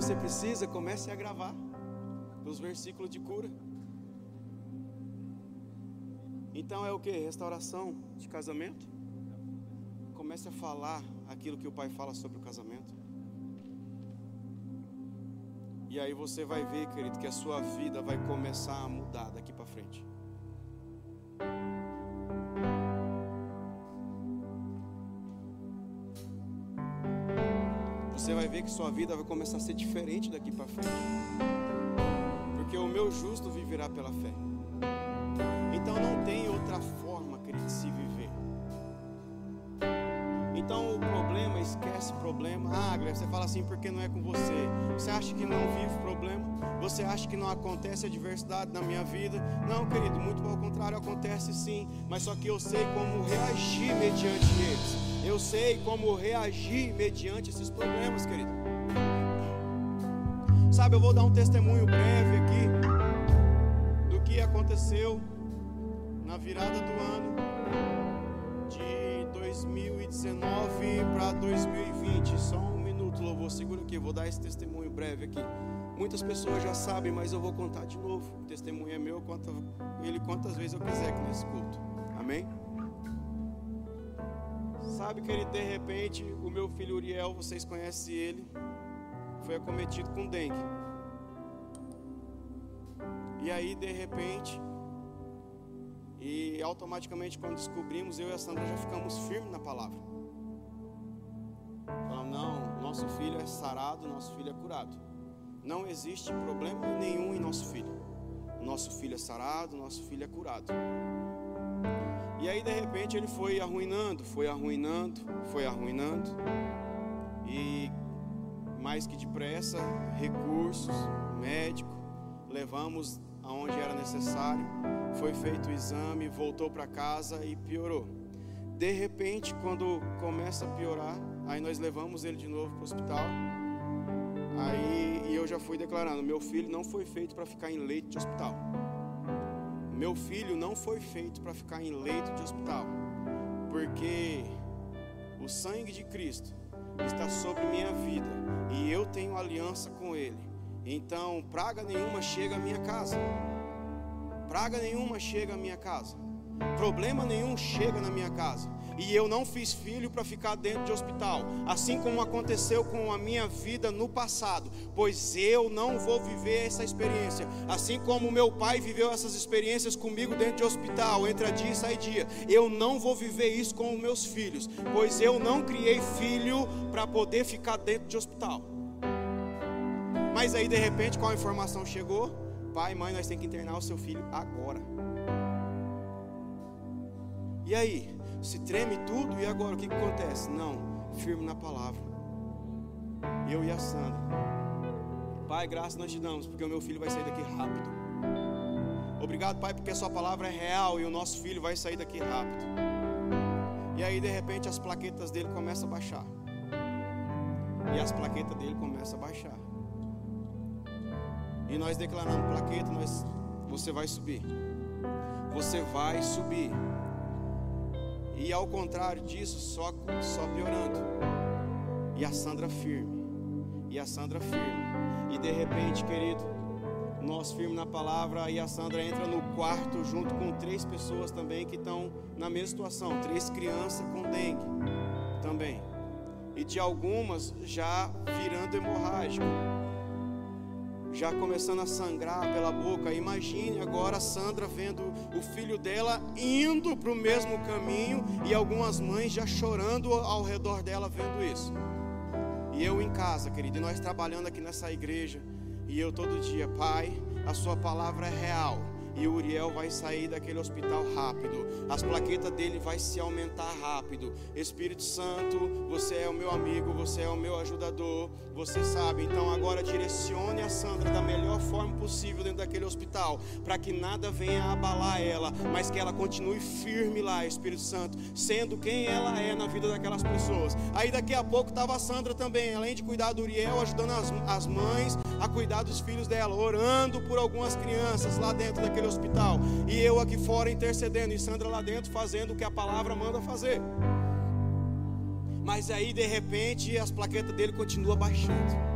Você precisa, comece a gravar os versículos de cura. Então é o que? Restauração de casamento? Comece a falar aquilo que o pai fala sobre o casamento. E aí você vai ver, querido, que a sua vida vai começar a mudar daqui para frente. Você vai ver que sua vida vai começar a ser diferente daqui para frente. Porque o meu justo viverá pela fé. Então não tem outra forma, querido, de se viver. Então o problema, esquece problema. Ah, Greg, você fala assim porque não é com você. Você acha que não vive problema? Você acha que não acontece adversidade na minha vida? Não, querido, muito pelo contrário, acontece sim. Mas só que eu sei como reagir mediante eles. Eu sei como reagir mediante esses problemas, querido. Sabe, eu vou dar um testemunho breve aqui do que aconteceu na virada do ano de 2019 para 2020. Só um minuto, louvor, segura aqui, eu vou dar esse testemunho breve aqui. Muitas pessoas já sabem, mas eu vou contar de novo. O testemunho é meu, conta ele quantas vezes eu quiser aqui nesse culto. Amém? Sabe que ele de repente, o meu filho Uriel, vocês conhecem ele, foi acometido com dengue. E aí de repente, e automaticamente, quando descobrimos, eu e a Sandra já ficamos firmes na palavra. Falamos, não, nosso filho é sarado, nosso filho é curado. Não existe problema nenhum em nosso filho. Nosso filho é sarado, nosso filho é curado. E aí, de repente, ele foi arruinando, foi arruinando, foi arruinando. E mais que depressa, recursos, médico, levamos aonde era necessário foi feito o exame, voltou para casa e piorou. De repente, quando começa a piorar, aí nós levamos ele de novo para o hospital. Aí eu já fui declarando: meu filho não foi feito para ficar em leito de hospital. Meu filho não foi feito para ficar em leito de hospital, porque o sangue de Cristo está sobre minha vida e eu tenho aliança com Ele. Então, praga nenhuma chega à minha casa praga nenhuma chega à minha casa, problema nenhum chega na minha casa. E eu não fiz filho para ficar dentro de hospital, assim como aconteceu com a minha vida no passado, pois eu não vou viver essa experiência, assim como meu pai viveu essas experiências comigo dentro de hospital, entra dia e sai dia. Eu não vou viver isso com os meus filhos, pois eu não criei filho para poder ficar dentro de hospital. Mas aí de repente, qual informação chegou? Pai, mãe, nós temos que internar o seu filho agora. E aí? Se treme tudo e agora o que, que acontece? Não, firme na palavra. Eu e a Sandra. Pai, graças nós te damos, porque o meu filho vai sair daqui rápido. Obrigado, Pai, porque a sua palavra é real e o nosso filho vai sair daqui rápido. E aí, de repente, as plaquetas dele começam a baixar. E as plaquetas dele começam a baixar. E nós declarando plaqueta, nós, você vai subir. Você vai subir. E ao contrário disso, só, só piorando. E a Sandra firme. E a Sandra firme. E de repente, querido, nós firme na palavra e a Sandra entra no quarto junto com três pessoas também que estão na mesma situação, três crianças com dengue também. E de algumas já virando hemorrágico. Já começando a sangrar pela boca. Imagine agora a Sandra vendo o filho dela indo para o mesmo caminho e algumas mães já chorando ao redor dela vendo isso. E eu em casa, querido, e nós trabalhando aqui nessa igreja, e eu todo dia, Pai, a Sua palavra é real e o Uriel vai sair daquele hospital rápido. As plaquetas dele vai se aumentar rápido. Espírito Santo, você é o meu amigo, você é o meu ajudador, você sabe. Então agora direcione a Sandra da melhor forma possível dentro daquele hospital, para que nada venha abalar ela, mas que ela continue firme lá, Espírito Santo, sendo quem ela é na vida daquelas pessoas. Aí daqui a pouco estava a Sandra também, além de cuidar do Uriel, ajudando as, as mães a cuidar dos filhos dela, orando por algumas crianças lá dentro daquele hospital. E eu aqui fora intercedendo, e Sandra lá dentro fazendo o que a palavra manda fazer. Mas aí de repente as plaquetas dele continuam baixando.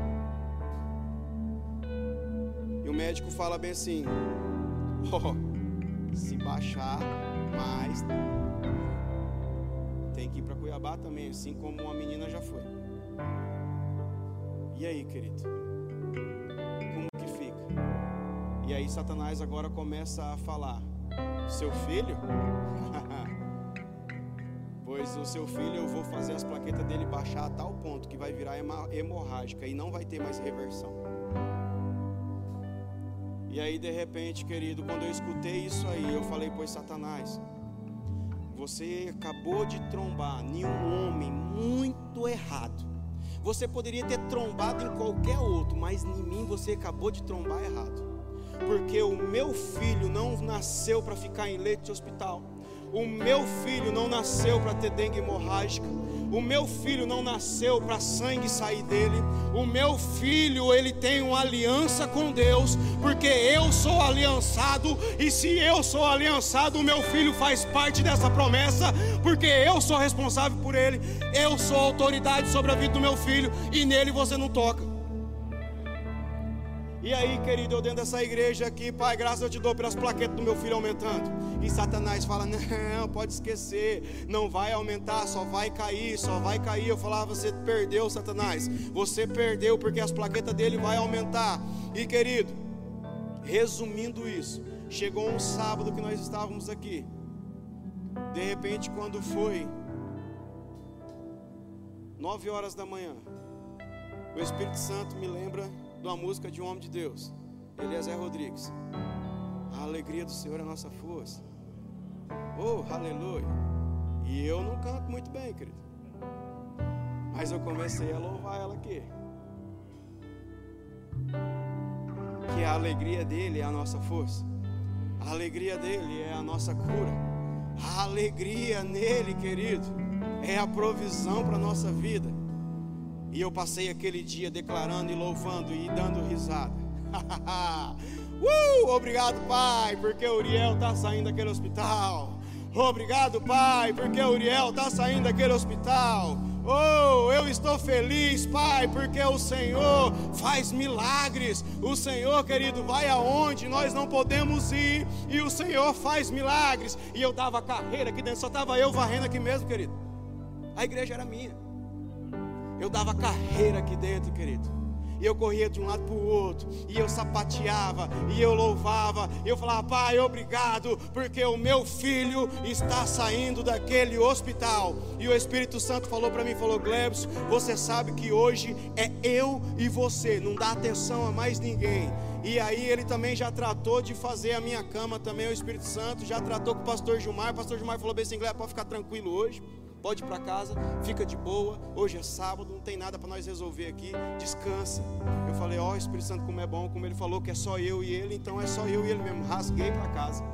E o médico fala bem assim: oh, se baixar mais, tem que ir para Cuiabá também, assim como uma menina já foi. E aí, querido? E aí Satanás agora começa a falar: Seu filho? pois o seu filho eu vou fazer as plaquetas dele baixar a tal ponto que vai virar hemorrágica e não vai ter mais reversão. E aí de repente, querido, quando eu escutei isso aí, eu falei: Pois Satanás, você acabou de trombar em um homem muito errado. Você poderia ter trombado em qualquer outro, mas em mim você acabou de trombar errado porque o meu filho não nasceu para ficar em leite de hospital. O meu filho não nasceu para ter dengue hemorrágica. O meu filho não nasceu para sangue sair dele. O meu filho, ele tem uma aliança com Deus, porque eu sou aliançado, e se eu sou aliançado, o meu filho faz parte dessa promessa, porque eu sou responsável por ele. Eu sou autoridade sobre a vida do meu filho, e nele você não toca. E aí, querido, eu dentro dessa igreja aqui, Pai, graças eu te dou pelas plaquetas do meu filho aumentando. E Satanás fala: Não, pode esquecer, não vai aumentar, só vai cair, só vai cair. Eu falava: Você perdeu, Satanás, você perdeu, porque as plaquetas dele vai aumentar. E querido, resumindo isso, chegou um sábado que nós estávamos aqui. De repente, quando foi nove horas da manhã, o Espírito Santo me lembra de uma música de um homem de Deus, Eliezer Rodrigues. A alegria do Senhor é a nossa força. Oh, aleluia. E eu não canto muito bem, querido. Mas eu comecei a louvar ela aqui. Que a alegria dele é a nossa força. A alegria dele é a nossa cura. A alegria nele, querido, é a provisão para a nossa vida. E eu passei aquele dia declarando e louvando e dando risada. uh, obrigado, Pai, porque Uriel está saindo daquele hospital. Obrigado, Pai, porque Uriel está saindo daquele hospital. Oh, eu estou feliz, Pai, porque o Senhor faz milagres. O Senhor, querido, vai aonde nós não podemos ir e o Senhor faz milagres. E eu dava carreira aqui dentro, só estava eu varrendo aqui mesmo, querido. A igreja era minha. Eu dava carreira aqui dentro, querido. E eu corria de um lado para o outro, e eu sapateava, e eu louvava, e eu falava, Pai, obrigado, porque o meu filho está saindo daquele hospital. E o Espírito Santo falou para mim, falou, Glebs, você sabe que hoje é eu e você, não dá atenção a mais ninguém. E aí ele também já tratou de fazer a minha cama também, o Espírito Santo, já tratou com o pastor Gilmar, o pastor Gilmar falou bem assim, Glebs, pode ficar tranquilo hoje pode ir para casa, fica de boa. Hoje é sábado, não tem nada para nós resolver aqui, descansa. Eu falei, ó, oh, Espírito Santo, como é bom, como ele falou que é só eu e ele, então é só eu e ele mesmo. Rasguei para casa.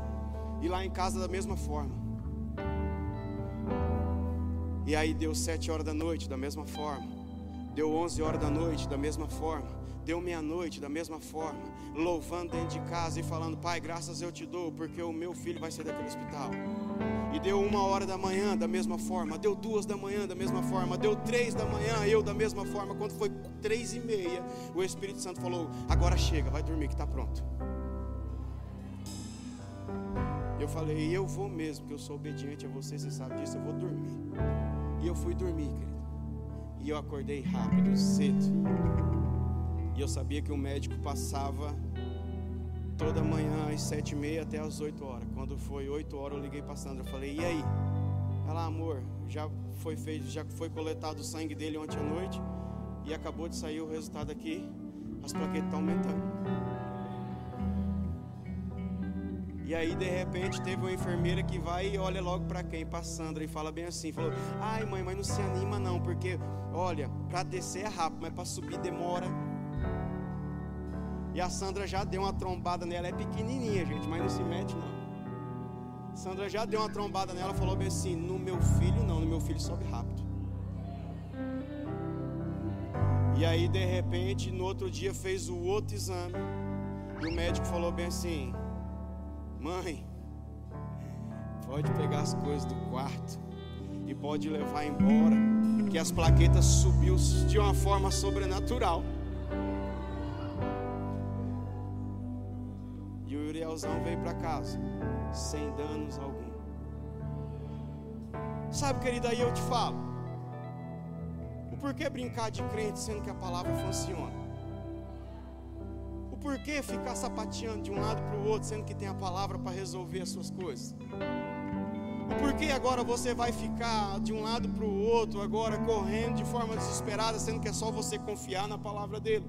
E lá em casa da mesma forma. E aí deu sete horas da noite da mesma forma. Deu onze horas da noite da mesma forma. Deu meia-noite da mesma forma. Louvando dentro de casa e falando, Pai, graças eu te dou, porque o meu filho vai sair daquele hospital. E deu uma hora da manhã da mesma forma, deu duas da manhã da mesma forma, deu três da manhã, eu da mesma forma. Quando foi três e meia, o Espírito Santo falou: Agora chega, vai dormir que está pronto. Eu falei: Eu vou mesmo, porque eu sou obediente a você, você sabe disso, eu vou dormir. E eu fui dormir, querido. E eu acordei rápido, cedo. E eu sabia que o médico passava toda manhã às sete e meia até às oito horas. Quando foi oito horas, eu liguei para Sandra. Falei, e aí? Ela, amor, já foi feito, já foi coletado o sangue dele ontem à noite e acabou de sair o resultado aqui. As plaquetas estão aumentando. E aí, de repente, teve uma enfermeira que vai e olha logo para quem? Para Sandra e fala bem assim: falou, ai mãe, mas não se anima não, porque olha, para descer é rápido, mas para subir demora. E a Sandra já deu uma trombada nela, é pequenininha, gente, mas não se mete não. Sandra já deu uma trombada nela, falou bem assim: no meu filho não, no meu filho sobe rápido. E aí, de repente, no outro dia fez o outro exame. E o médico falou bem assim: Mãe, pode pegar as coisas do quarto e pode levar embora, que as plaquetas subiu de uma forma sobrenatural. O Urielzão veio para casa sem danos algum. Sabe, querida, aí eu te falo. O porquê brincar de crente sendo que a palavra funciona? por que ficar sapateando de um lado para o outro, sendo que tem a palavra para resolver as suas coisas? O porquê agora você vai ficar de um lado para o outro, agora correndo de forma desesperada, sendo que é só você confiar na palavra dele?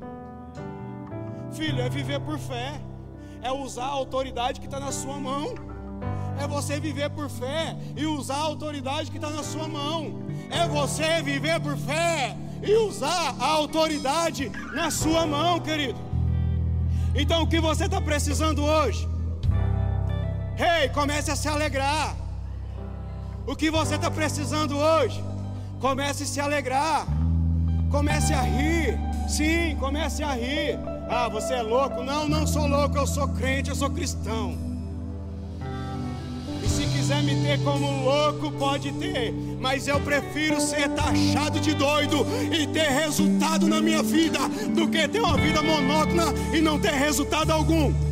Filho, é viver por fé, é usar a autoridade que está na sua mão, é você viver por fé e usar a autoridade que está na sua mão, é você viver por fé e usar a autoridade na sua mão, querido. Então o que você está precisando hoje? Ei, hey, comece a se alegrar. O que você está precisando hoje? Comece a se alegrar. Comece a rir. Sim, comece a rir. Ah, você é louco? Não, não sou louco, eu sou crente, eu sou cristão. E se quiser me ter como louco, pode ter mas eu prefiro ser taxado de doido e ter resultado na minha vida do que ter uma vida monótona e não ter resultado algum.